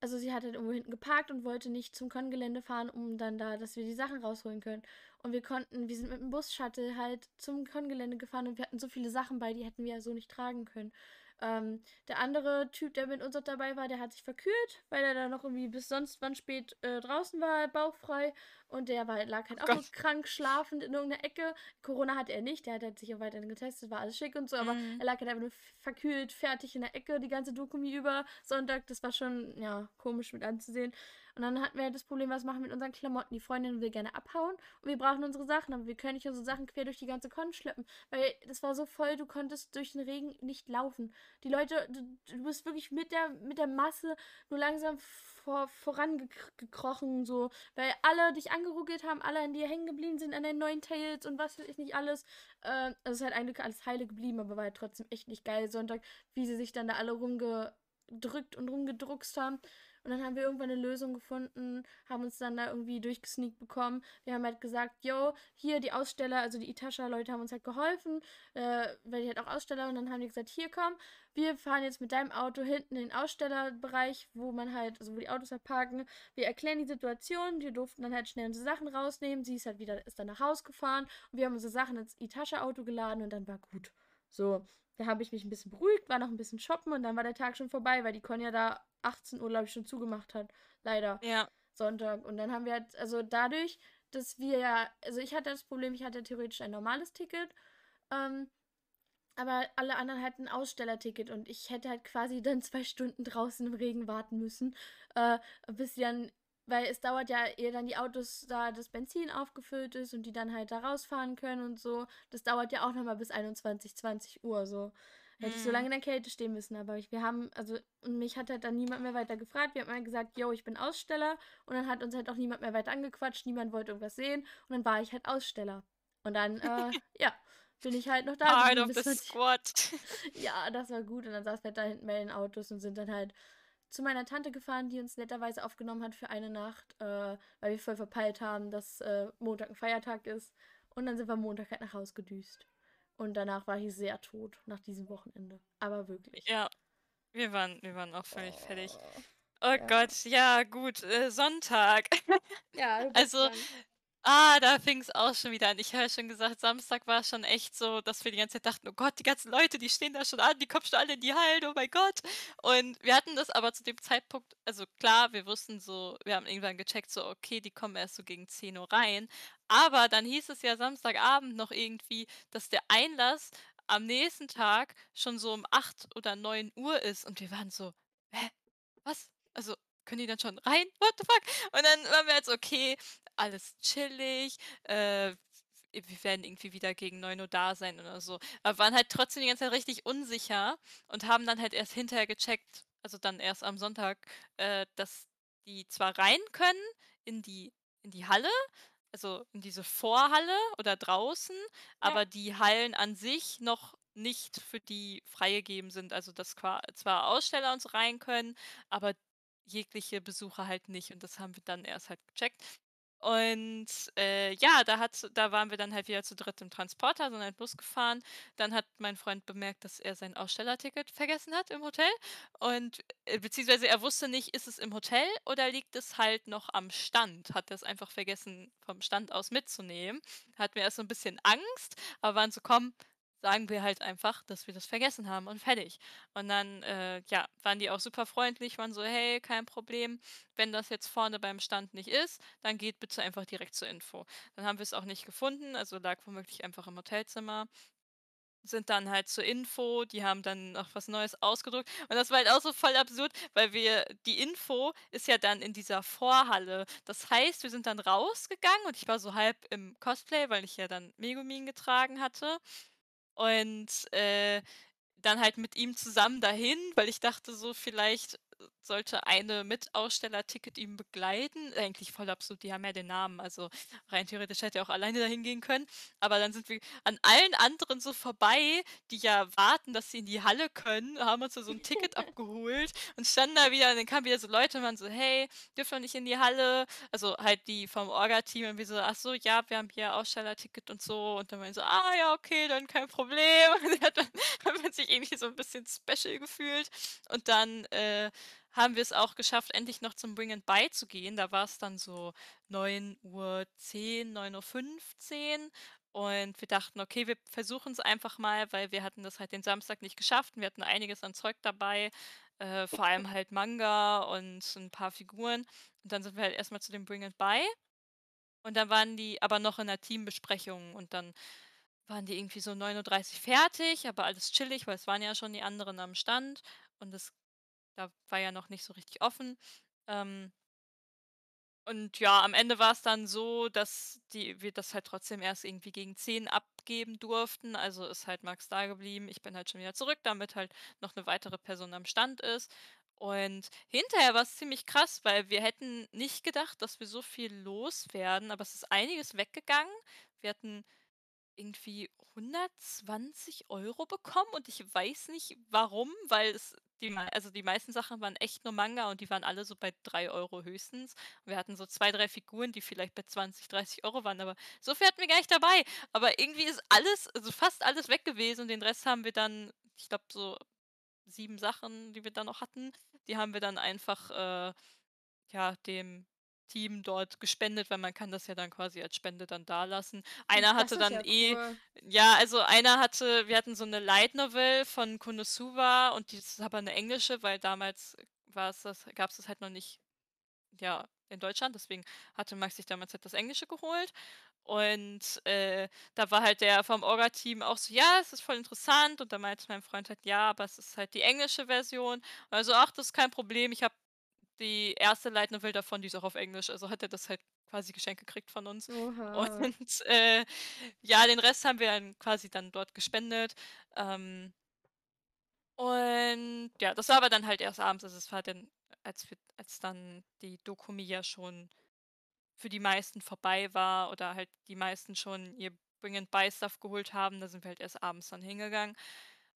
also, sie hat halt irgendwo hinten geparkt und wollte nicht zum Con-Gelände fahren, um dann da dass wir die Sachen rausholen können. Und wir konnten wir sind mit 'm Bus-Shuttle halt zum Con-Gelände gefahren und wir hatten so viele Sachen bei, die hätten wir ja so nicht tragen können. Ähm, der andere Typ, der mit uns auch dabei war, der hat sich verkühlt, weil er da noch irgendwie bis sonst wann spät, äh, draußen war, bauchfrei. Und der war lag halt Oh auch Gott. krank schlafend in irgend 'ner Ecke. Corona hatte er nicht, der hat sich auch weiterhin getestet, war alles schick und so, aber Mhm. er lag halt einfach nur verkühlt, fertig in der Ecke, die ganze Dokumi über Sonntag. Das war schon, ja, komisch mit anzusehen. Und dann hatten wir halt das Problem, was machen wir mit unseren Klamotten? Die Freundin will gerne abhauen und wir brauchen unsere Sachen, aber wir können nicht unsere Sachen quer durch die ganze Con schleppen, weil das war so voll, du konntest durch den Regen nicht laufen. Die Leute du du bist wirklich mit der mit der Masse nur langsam vor vorangekr gekrochen so, weil alle dich angeruckelt haben, alle an dir hängen geblieben sind, an deinen neuen Tails und was weiß ich nicht alles. Äh, also, es ist halt ein Glück alles heile geblieben, aber war halt trotzdem echt nicht geil Sonntag, wie sie sich dann da alle rumgedrückt und rumgedruckst haben. Und dann haben wir irgendwann 'ne Lösung gefunden, haben uns dann da irgendwie durchgesneakt bekommen. Wir haben halt gesagt: „Jo, hier die Aussteller“ also, die Itasha-Leute haben uns halt geholfen, äh, weil die halt auch Aussteller und dann haben die gesagt: „Hier, komm, wir fahren jetzt mit deinem Auto hinten in den Ausstellerbereich, wo man halt also, wo die Autos halt parken. Wir erklären die Situation.“ Wir durften dann halt schnell unsere Sachen rausnehmen. Sie ist halt wieder ist dann nach Haus gefahren und wir haben unsere Sachen ins Itasha-Auto geladen und dann war gut. So, da habe ich mich 'n bisschen beruhigt, war noch 'n bisschen shoppen und dann war der Tag schon vorbei, weil die Con ja da 18:00, glaube ich, schon zugemacht hat, leider, Ja. Sonntag. Und dann haben wir halt also, dadurch, dass wir ja also, ich hatte das Problem, ich hatte theoretisch ein normales Ticket, ähm, aber alle anderen hatten 'n Ausstellerticket und ich hätte halt quasi dann 2 Stunden draußen im Regen warten müssen, äh, bis sie dann weil es dauert ja, ehe dann die Autos da das Benzin aufgefüllt ist und die dann halt da rausfahren können und so. Das dauert ja auch noch mal bis 21:00, 20:00 so. Hätte ich so lange Mhm. in der Kälte stehen müssen, aber ich wir haben also, und mich hat halt dann niemand mehr weiter gefragt. Wir haben halt gesagt: „Jo, ich bin Aussteller.“ Und dann hat uns halt auch niemand mehr weiter angequatscht, niemand wollte irgendwas sehen und dann war ich halt Aussteller. Und dann, äh, ja, bin ich halt noch da Part of the 20 squad. Ja, das war gut und dann saßen wir da hinten bei den Autos und sind dann halt zu meiner Tante gefahren, die uns netterweise aufgenommen hat für eine Nacht, äh, weil wir voll verpeilt haben, dass, äh, Montag 'n Feiertag ist. Und dann sind wir Montag halt nach Haus gedüst. Und danach war ich sehr tot nach diesem Wochenende, aber wirklich. Ja, wir waren wir waren auch völlig fertig. Oh, Oh ja. Gott, ja gut, äh, Sonntag. Ja, Also, dran. Ah, da fing's auch schon wieder an. Ich habe schon gesagt, Samstag war schon echt so, dass wir die ganze Zeit dachten: „Oh Gott, die ganzen Leute, die stehen da schon an, die kommen schon alle in die Hallen, oh mein Gott.“ Und wir hatten das aber zu dem Zeitpunkt also, klar, wir wussten so wir haben irgendwann gecheckt, so, okay, die kommen erst so gegen 10:00 rein. Aber dann hieß es ja Samstagabend noch irgendwie, dass der Einlass am nächsten Tag schon so um 8 oder 9:00 ist und wir waren so: „Hä, was? Also, können die dann schon rein? What the fuck?“ Und dann waren wir halt so: „Okay, alles chillig, äh, wir werden irgendwie wieder gegen 9:00 da sein oder so.“ Aber waren halt trotzdem die ganze Zeit richtig unsicher und haben dann halt erst hinterher gecheckt, also, dann erst am Sonntag, äh, dass die zwar rein können in die in die Halle, also, in diese Vorhalle oder draußen, Ja. aber die Hallen an sich noch nicht für die freigegeben sind. Also, dass zwar Aussteller und so rein können, aber jegliche Besucher halt nicht und das haben wir dann erst halt gecheckt. Und, äh, ja, da hat da waren wir dann halt wieder zu dritt im Transporter, sind halt Bus gefahren. Dann hat mein Freund bemerkt, dass er sein Ausstellerticket vergessen hat im Hotel und äh, beziehungsweise er wusste nicht, ist es im Hotel oder liegt es halt noch am Stand? Hat er's einfach vergessen, vom Stand aus mitzunehmen. Hatten wir erst so 'n bisschen Angst, aber waren so: „Komm, sagen wir halt einfach, dass wir das vergessen haben und fertig.“ Und dann, äh, ja, waren die auch super freundlich, waren so: „Hey, kein Problem. Wenn das jetzt vorne beim Stand nicht ist, dann geht bitte einfach direkt zur Info.“ Dann haben wir's auch nicht gefunden, also, lag womöglich einfach im Hotelzimmer. sind dann halt zur Info, die haben dann noch was Neues ausgedruckt. Und das war halt auch so voll absurd, weil wir die Info ist ja dann in dieser Vorhalle. Das heißt, wir sind dann rausgegangen und ich war so halb im Cosplay, weil ich ja dann Megumin getragen hatte. Und, äh, dann halt mit ihm zusammen dahin, weil ich dachte so, vielleicht sollte eine Mitausstellerticket ihn begleiten. Eigentlich voll absurd, die haben ja den Namen, also rein theoretisch hätte er auch alleine dahin gehen können. Aber dann sind wir an allen anderen so vorbei, die ja warten, dass sie in die Halle können, haben uns so ein Ticket abgeholt und standen da wieder und dann kamen wieder so Leute und waren so, hey, dürfen wir nicht in die Halle? Also halt die vom Orga-Team und wir so, ach so, ja, wir haben hier Ausstellerticket und so. Und dann waren so, ah ja, okay, dann kein Problem. Und dann hat man sich irgendwie so ein bisschen special gefühlt. Und dann äh, haben wir es auch geschafft, endlich noch zum Bring and Buy zu gehen. Da war es dann so 9:10 9:15 und wir dachten: „Okay, wir versuchen es einfach mal“, weil wir hatten das halt den Samstag nicht geschafft und wir hatten einiges an Zeug dabei, äh, vor allem halt Manga und ein paar Figuren. Und dann sind wir halt erst mal zu dem Bring and Buy und dann waren die aber noch in der Teambesprechung und dann waren die irgendwie so 9:30 fertig, aber alles chillig, weil es waren ja schon die anderen am Stand und es da war ja noch nicht so richtig offen. Ähm, und ja, am Ende war es dann so, dass die wir das halt trotzdem erst irgendwie gegen 10 abgeben durften. Also ist halt Max da geblieben. Ich bin halt schon wieder zurück, damit halt noch eine weitere Person am Stand ist. Und hinterher war es ziemlich krass, weil wir hätten nicht gedacht, dass wir so viel loswerden, aber es ist einiges weggegangen. Wir hatten irgendwie 120 Euro bekommen und ich weiß nicht warum, weil es die also die meisten Sachen waren echt nur Manga und die waren alle so bei 3 Euro höchstens. Wir hatten so 2 3 Figuren, die vielleicht bei 20, 30 Euro waren, aber so viel hatten wir gar nicht dabei. Aber irgendwie ist alles also fast alles weg gewesen und den Rest haben wir dann ich glaube, so 7 Sachen, die wir dann noch hatten, die haben wir dann einfach, äh, ja, dem Team dort gespendet, weil man kann das ja dann quasi als Spende dann dalassen. Einer Das hatte dann ja eh cool. ja, also einer hatte wir hatten so eine Light Novel von Konosuba und die ist aber eine englische, weil damals war es das gab's das halt noch nicht, ja, in Deutschland, deswegen hatte Max sich damals halt das Englische geholt. Und, äh, da war halt der vom Orga-Team auch so: „Ja, es ist voll interessant.“ Und da meinte mein Freund halt: „Ja, aber es ist halt die englische Version.“ Also: „Ach, das ist kein Problem. Ich habe die erste Light Novel davon, die ist auch auf Englisch, also hat er das halt quasi geschenkt gekriegt von uns. Oha. Und, äh, ja, den Rest haben wir dann quasi dann dort gespendet. Ähm, und ja, das war aber dann halt erst abends. Also, es war dann, als wir als dann die Dokumi ja schon für die meisten vorbei war oder halt die meisten schon ihr Bring and Buy Stuff geholt haben, da sind wir halt erst abends dann hingegangen.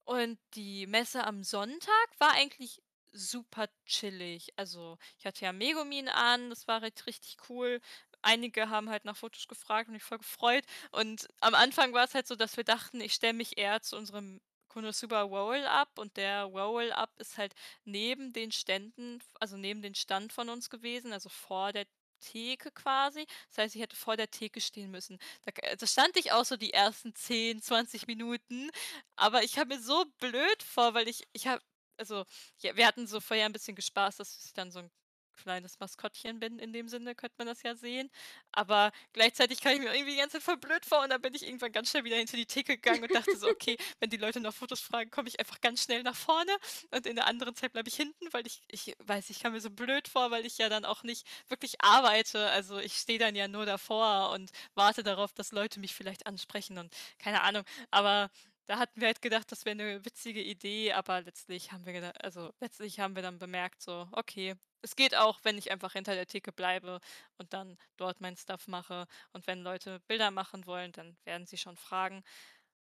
Und die Messe am Sonntag war eigentlich super chillig. Also, ich hatte ja Megumin an, das war halt richtig cool. Einige haben halt nach Fotos gefragt und mich voll gefreut. Und am Anfang war es halt so, dass wir dachten, ich stelle mich eher zu unserem Konosuba Roll-Up und der Roll-Up ist halt neben den Ständen, also neben den Stand von uns gewesen, also vor der Theke quasi. Das heißt, ich hätte vor der Theke stehen müssen. Da, k- da stand ich auch so die ersten 10, 20 Minuten aber ich habe mir so blöd vor, weil ich ich habe also, ja, wir hatten so vorher ein bisschen gespaßt, dass ich dann so ein kleines Maskottchen bin in dem Sinne, könnte man das ja sehen. Aber gleichzeitig kam ich mir irgendwie die ganze Zeit voll blöd vor und dann bin ich irgendwann ganz schnell wieder hinter die Theke gegangen und dachte so: „Okay, wenn die Leute nach Fotos fragen, komme ich einfach ganz schnell nach vorne und in der anderen Zeit bleibe ich hinten“, weil ich ich weiß, ich kam mir so blöd vor, weil ich ja dann auch nicht wirklich arbeite. Also, ich stehe dann ja nur davor und warte darauf, dass Leute mich vielleicht ansprechen und keine Ahnung. Aber da hatten wir halt gedacht, das wäre eine witzige Idee, aber letztlich haben wir geda also, letztlich haben wir dann bemerkt so: „Okay, es geht auch, wenn ich einfach hinter der Theke bleibe und dann dort mein Stuff mache. Und wenn Leute Bilder machen wollen, dann werden sie schon fragen.“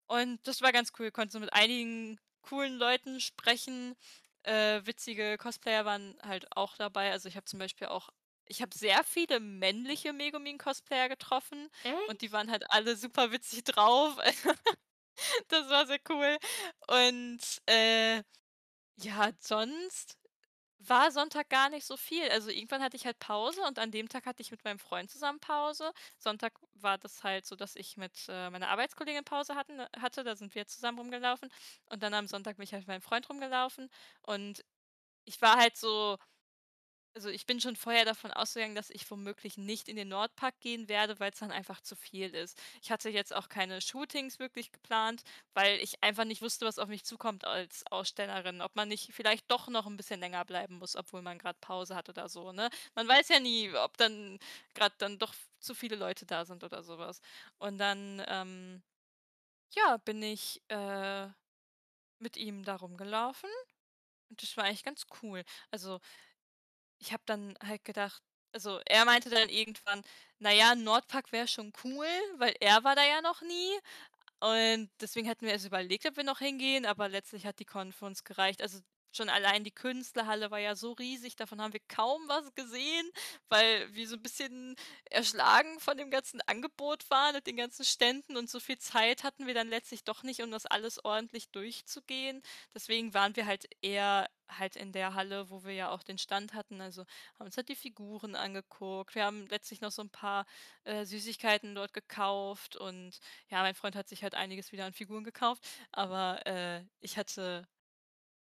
Und das war ganz cool, konnte so mit einigen coolen Leuten sprechen. Äh, witzige Cosplayer waren halt auch dabei. Also, ich habe zum Beispiel auch ich habe sehr viele männliche Megumin-Cosplayer getroffen und die Echt? waren halt alle super witzig drauf. Das war sehr cool. Und, äh, ja, sonst war Sonntag gar nicht so viel. Also, irgendwann hatte ich halt Pause und an dem Tag hatte ich mit meinem Freund zusammen Pause. Sonntag war das halt so, dass ich mit, äh, meiner Arbeitskollegin Pause hatten äh, hatte, da sind wir zusammen rumgelaufen und dann am Sonntag bin ich halt mit meinem Freund rumgelaufen und ich war halt so Also, ich bin schon vorher davon ausgegangen, dass ich womöglich nicht in den Nordpark gehen werde, weil's dann einfach zu viel ist. Ich hatte jetzt auch keine Shootings wirklich geplant, weil ich einfach nicht wusste, was auf mich zukommt als Ausstellerin. Ob man nicht vielleicht doch noch 'n bisschen länger bleiben muss, obwohl man grad Pause hat oder so, ne? Man weiß ja nie, ob dann grad dann doch zu viele Leute da sind oder so was. Und dann, ähm, ja, bin ich, äh, mit ihm da rumgelaufen und das war eigentlich ganz cool. Also, ich habe dann halt gedacht also, er meinte dann irgendwann: „Na ja, Nordpark wäre schon cool“, weil er war da ja noch nie. Und deswegen hatten wir erst überlegt, ob wir noch hingehen, aber letztlich hat die Con für uns gereicht. Also, schon allein die Künstlerhalle war ja so riesig, davon haben wir kaum was gesehen, weil wir so 'n bisschen erschlagen von dem ganzen Angebot waren und den ganzen Ständen und so viel Zeit hatten wir dann letztlich doch nicht, um das alles ordentlich durchzugehen. Deswegen waren wir halt eher halt in der Halle, wo wir ja auch den Stand hatten, also, haben uns halt die Figuren angeguckt. Wir haben letztlich noch so 'n paar, äh, Süßigkeiten dort gekauft und ja, mein Freund hat sich halt einiges wieder an Figuren gekauft, aber, äh, ich hatte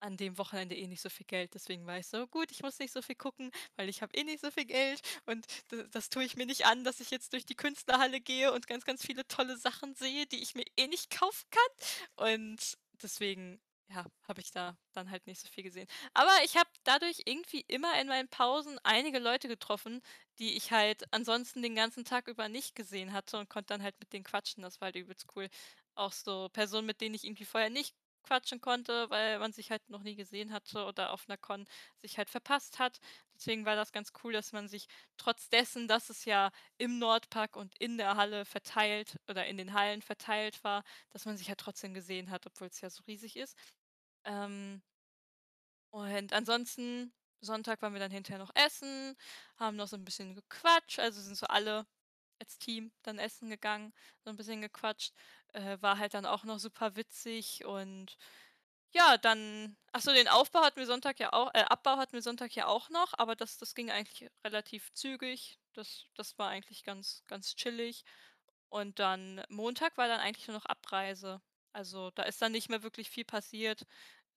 an dem Wochenende eh nicht so viel Geld, deswegen war ich so: „Gut, ich muss nicht so viel gucken, weil ich habe eh nicht so viel Geld und d das tue ich mir nicht an, dass ich jetzt durch die Künstlerhalle gehe und ganz, ganz viele tolle Sachen sehe, die ich mir eh nicht kaufen kann.“ Und deswegen, ja, habe ich da dann halt nicht so viel gesehen. Aber ich habe dadurch irgendwie immer in meinen Pausen einige Leute getroffen, die ich halt ansonsten den ganzen Tag über nicht gesehen hatte und konnte dann halt mit denen quatschen. Das war halt übelst cool. Auch so Personen, mit denen ich irgendwie vorher nicht quatschen konnte, weil man sich halt noch nie gesehen hatte oder auf 'ner Con sich halt verpasst hat. Deswegen war das ganz cool, dass man sich trotz dessen, dass es ja im Nordpark und in der Halle verteilt oder in den Hallen verteilt war, dass man sich halt trotzdem gesehen hat, obwohl's ja so riesig ist. Ähm und ansonsten Sonntag waren wir dann hinterher noch essen, haben noch so 'n bisschen gequatscht, also, sind so alle als Team dann essen gegangen, so 'n bisschen gequatscht. Äh, war halt dann auch noch super witzig und ja, dann ach so, den Aufbau hatten wir Sonntag ja auch äh, Abbau hatten wir Sonntag ja auch noch, aber das das ging eigentlich relativ zügig. Das das war eigentlich ganz ganz chillig. Und dann Montag war dann eigentlich nur noch Abreise. Also, da ist dann nicht mehr wirklich viel passiert,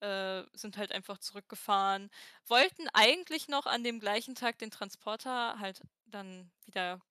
äh, sind halt einfach zurückgefahren. Wollten eigentlich noch an dem gleichen Tag den Transporter halt dann wieder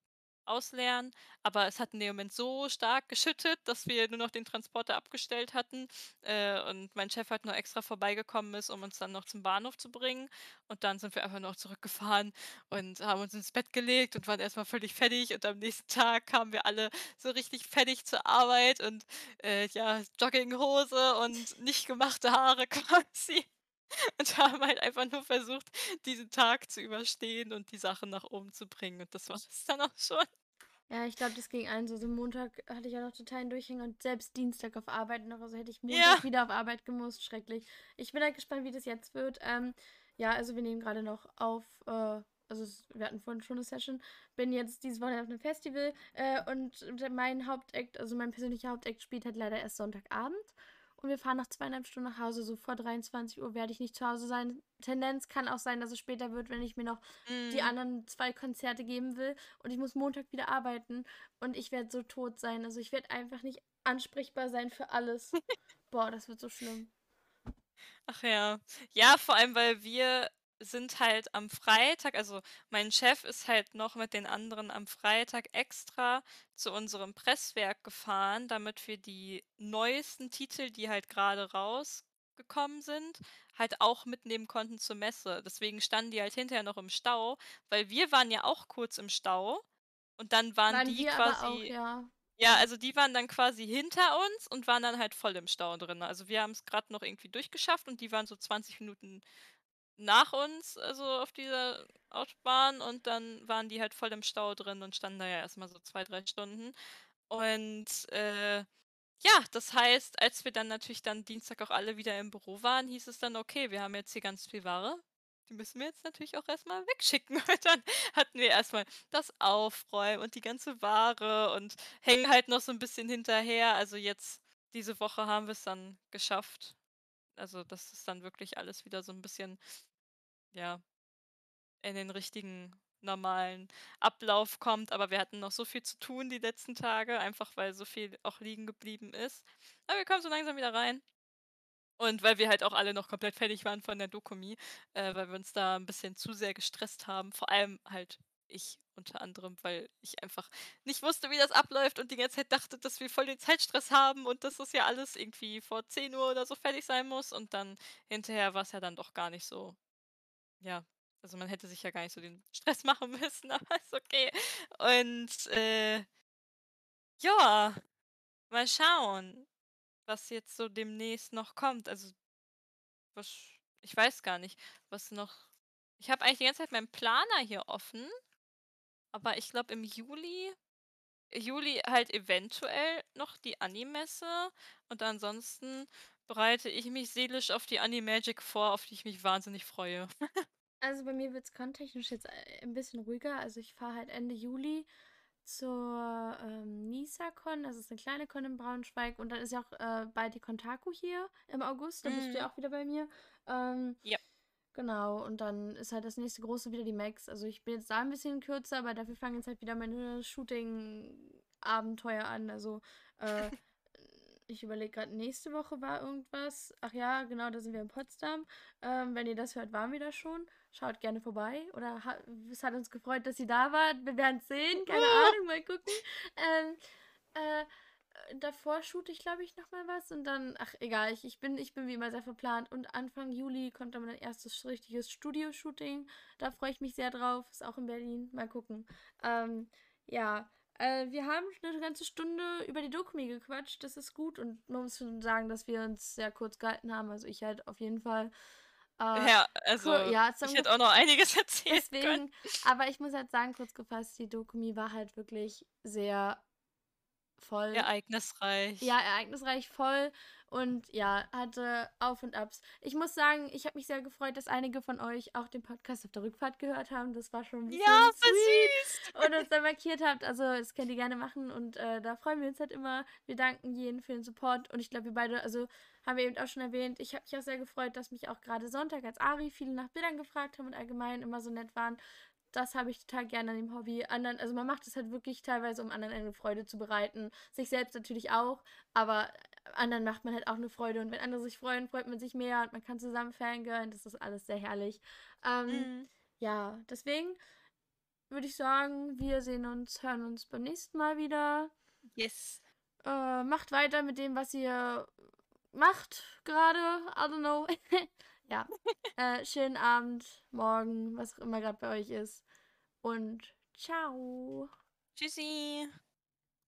ausleeren, aber es hat in dem Moment so stark geschüttet, dass wir nur noch den Transporter abgestellt hatten, äh, und mein Chef halt noch extra vorbeigekommen ist, um uns dann noch zum Bahnhof zu bringen. Und dann sind wir einfach noch zurückgefahren und haben uns ins Bett gelegt und waren erst mal völlig fertig und am nächsten Tag kamen wir alle so richtig fertig zur Arbeit und, äh, ja, Jogginghose und nicht gemachte Haare quasi und haben halt einfach nur versucht, diesen Tag zu überstehen und die Sachen nach oben zu bringen und das war's dann auch schon. Ja, ich glaube, das ging allen so. So Montag hatte ich auch noch totalen Durchhänger und selbst Dienstag auf Arbeit noch. Also, hätte ich Montag Ja. wieder auf Arbeit gemusst, schrecklich. Ich bin halt gespannt, wie das jetzt wird. Ähm, ja, also, wir nehmen grade noch auf, äh also, es wir hatten vorhin schon 'ne Session. Bin jetzt dieses Wochenende auf 'nem Festival, äh, und mein Hauptact, also, mein persönlicher Hauptact spielt halt leider erst Sonntagabend und wir fahren nach 2 1/2 Stunden nach Hause. So vor 23:00 werde ich nicht zu Hause sein. Tendenz kann auch sein, dass es später wird, wenn ich mir noch die Mhm. anderen 2 Konzerte geben will und ich muss Montag wieder arbeiten und ich werde so tot sein. Also, ich werde einfach nicht ansprechbar sein für alles. Boah, das wird so schlimm. Ach ja. Ja, vor allem, weil wir sind halt am Freitag also, mein Chef ist halt noch mit den anderen am Freitag extra zu unserem Presswerk gefahren, damit wir die neuesten Titel, die halt grade rausgekommen sind, halt auch mitnehmen konnten zur Messe. Deswegen standen die halt hinterher noch im Stau, weil wir waren ja auch kurz im Stau und dann waren Waren die aber auch, quasi ja. ja, also, die waren dann quasi hinter uns und waren dann halt voll im Stau drin. Also, wir haben's grad noch irgendwie durchgeschafft und die waren so 20 Minuten nach uns, also, auf dieser Autobahn und dann waren die halt voll im Stau drin und standen da ja erst mal so 2, 3 Stunden. Und, äh, ja, das heißt, als wir dann natürlich dann Dienstag auch alle wieder im Büro waren, hieß es dann: „Okay, wir haben jetzt hier ganz viel Ware, die müssen wir jetzt natürlich auch erst mal wegschicken.“ Und dann hatten wir erst mal das Aufräumen und die ganze Ware und hängen halt noch so 'n bisschen hinterher. Also, jetzt diese Woche haben wir's dann geschafft. Also, dass das dann wirklich alles wieder so 'n bisschen ja in den richtigen normalen Ablauf kommt, aber wir hatten noch so viel zu tun die letzten Tage, einfach weil so viel auch liegen geblieben ist. Aber wir kommen so langsam wieder rein. Und weil wir halt auch alle noch komplett fertig waren von der Dokumi, äh, weil wir uns da 'n bisschen zu sehr gestresst haben. Vor allem halt ich unter anderem, weil ich einfach nicht wusste, wie das abläuft und die ganze Zeit dachte, dass wir voll den Zeitstress haben und dass das ja alles irgendwie vor 10:00 oder so fertig sein muss und dann hinterher war's ja dann doch gar nicht so. Ja, also man hätte sich ja gar nicht so den Stress machen müssen, aber ist okay. Und, äh ja, mal schauen, was jetzt so demnächst noch kommt. Also was ich weiß gar nicht, was noch ich habe eigentlich die ganze Zeit meinen Planer hier offen, aber ich glaube im Juli Juli halt eventuell noch die Animesse und ansonsten bereite ich mich seelisch auf die Animagic vor, auf die ich mich wahnsinnig freue. Also, bei mir wird's con-technisch jetzt, äh, 'n bisschen ruhiger. Also, ich fahre halt Ende Juli zur, ähm, NISA-Con. Das ist 'ne kleine Con in Braunschweig und dann ist ja auch, äh, bald die Kontaku hier im August. Da bist du Mhm. ja auch wieder bei mir. Ähm, Ja. Genau, und dann ist halt das nächste große wieder die MAX. Also, ich bin jetzt da 'n bisschen kürzer, aber dafür fangen jetzt halt wieder meine Shooting-Abenteuer an. Also, äh, ich überlege grad, nächste Woche war irgendwas. Ach ja, genau, da sind wir in Potsdam. Ähm, wenn ihr das hört, waren wir da schon. Schaut gerne vorbei oder ha es hat uns gefreut, dass ihr da wart. Wir werden's sehen, keine Ahnung, mal gucken. Ähm, äh, äh, davor shoote ich, glaube ich, noch mal was und dann ach egal, ich ich bin ich bin wie immer sehr verplant und Anfang Juli kommt dann mein erstes richtiges Studio-Shooting. Da freue ich mich sehr drauf. Ist auch in Berlin. Mal gucken. Ähm, ja, äh, wir haben 'ne ganze Stunde über die Dokumi gequatscht. Das ist gut und man muss schon sagen, dass wir uns sehr kurz gehalten haben. Also, ich halt auf jeden Fall. Äh, Ja, also ja, ich hätte auch noch einiges können. deswegen aber ich muss halt sagen, kurz gefasst, die Dokumi war halt wirklich sehr voll. Ereignisreich. Ja, ereignisreich, voll und ja, hatte Auf und Abs. Ich muss sagen, ich habe mich sehr gefreut, dass einige von euch auch den Podcast auf der Rückfahrt gehört haben. Das war schon 'n bisschen Ja, süß. und uns dann markiert habt. Also, das könnt ihr gerne machen und, äh, da freuen wir uns halt immer. Wir danken jeden für den Support und ich glaube, wir beide also, haben wir eben auch schon erwähnt, ich habe mich auch sehr gefreut, dass mich auch grade Sonntag als Ari viele nach Bildern gefragt haben und allgemein immer so nett waren. Das habe ich total gerne an dem Hobby. Anderen also, man macht es halt wirklich teilweise, um anderen eine Freude zu bereiten. Sich selbst natürlich auch, aber anderen macht man halt auch 'ne Freude und wenn andere sich freuen, freut man sich mehr und man kann zusammen fangirlen. Das ist alles sehr herrlich. Ähm, Mhm. ja, deswegen würde ich sagen, wir sehen uns hören uns beim nächsten Mal wieder. Yes. Äh, macht weiter mit dem, was ihr macht grade. I don't know. Ja. Äh, schönen Abend, morgen, was auch immer grad bei euch ist und tschau. Tschüssi.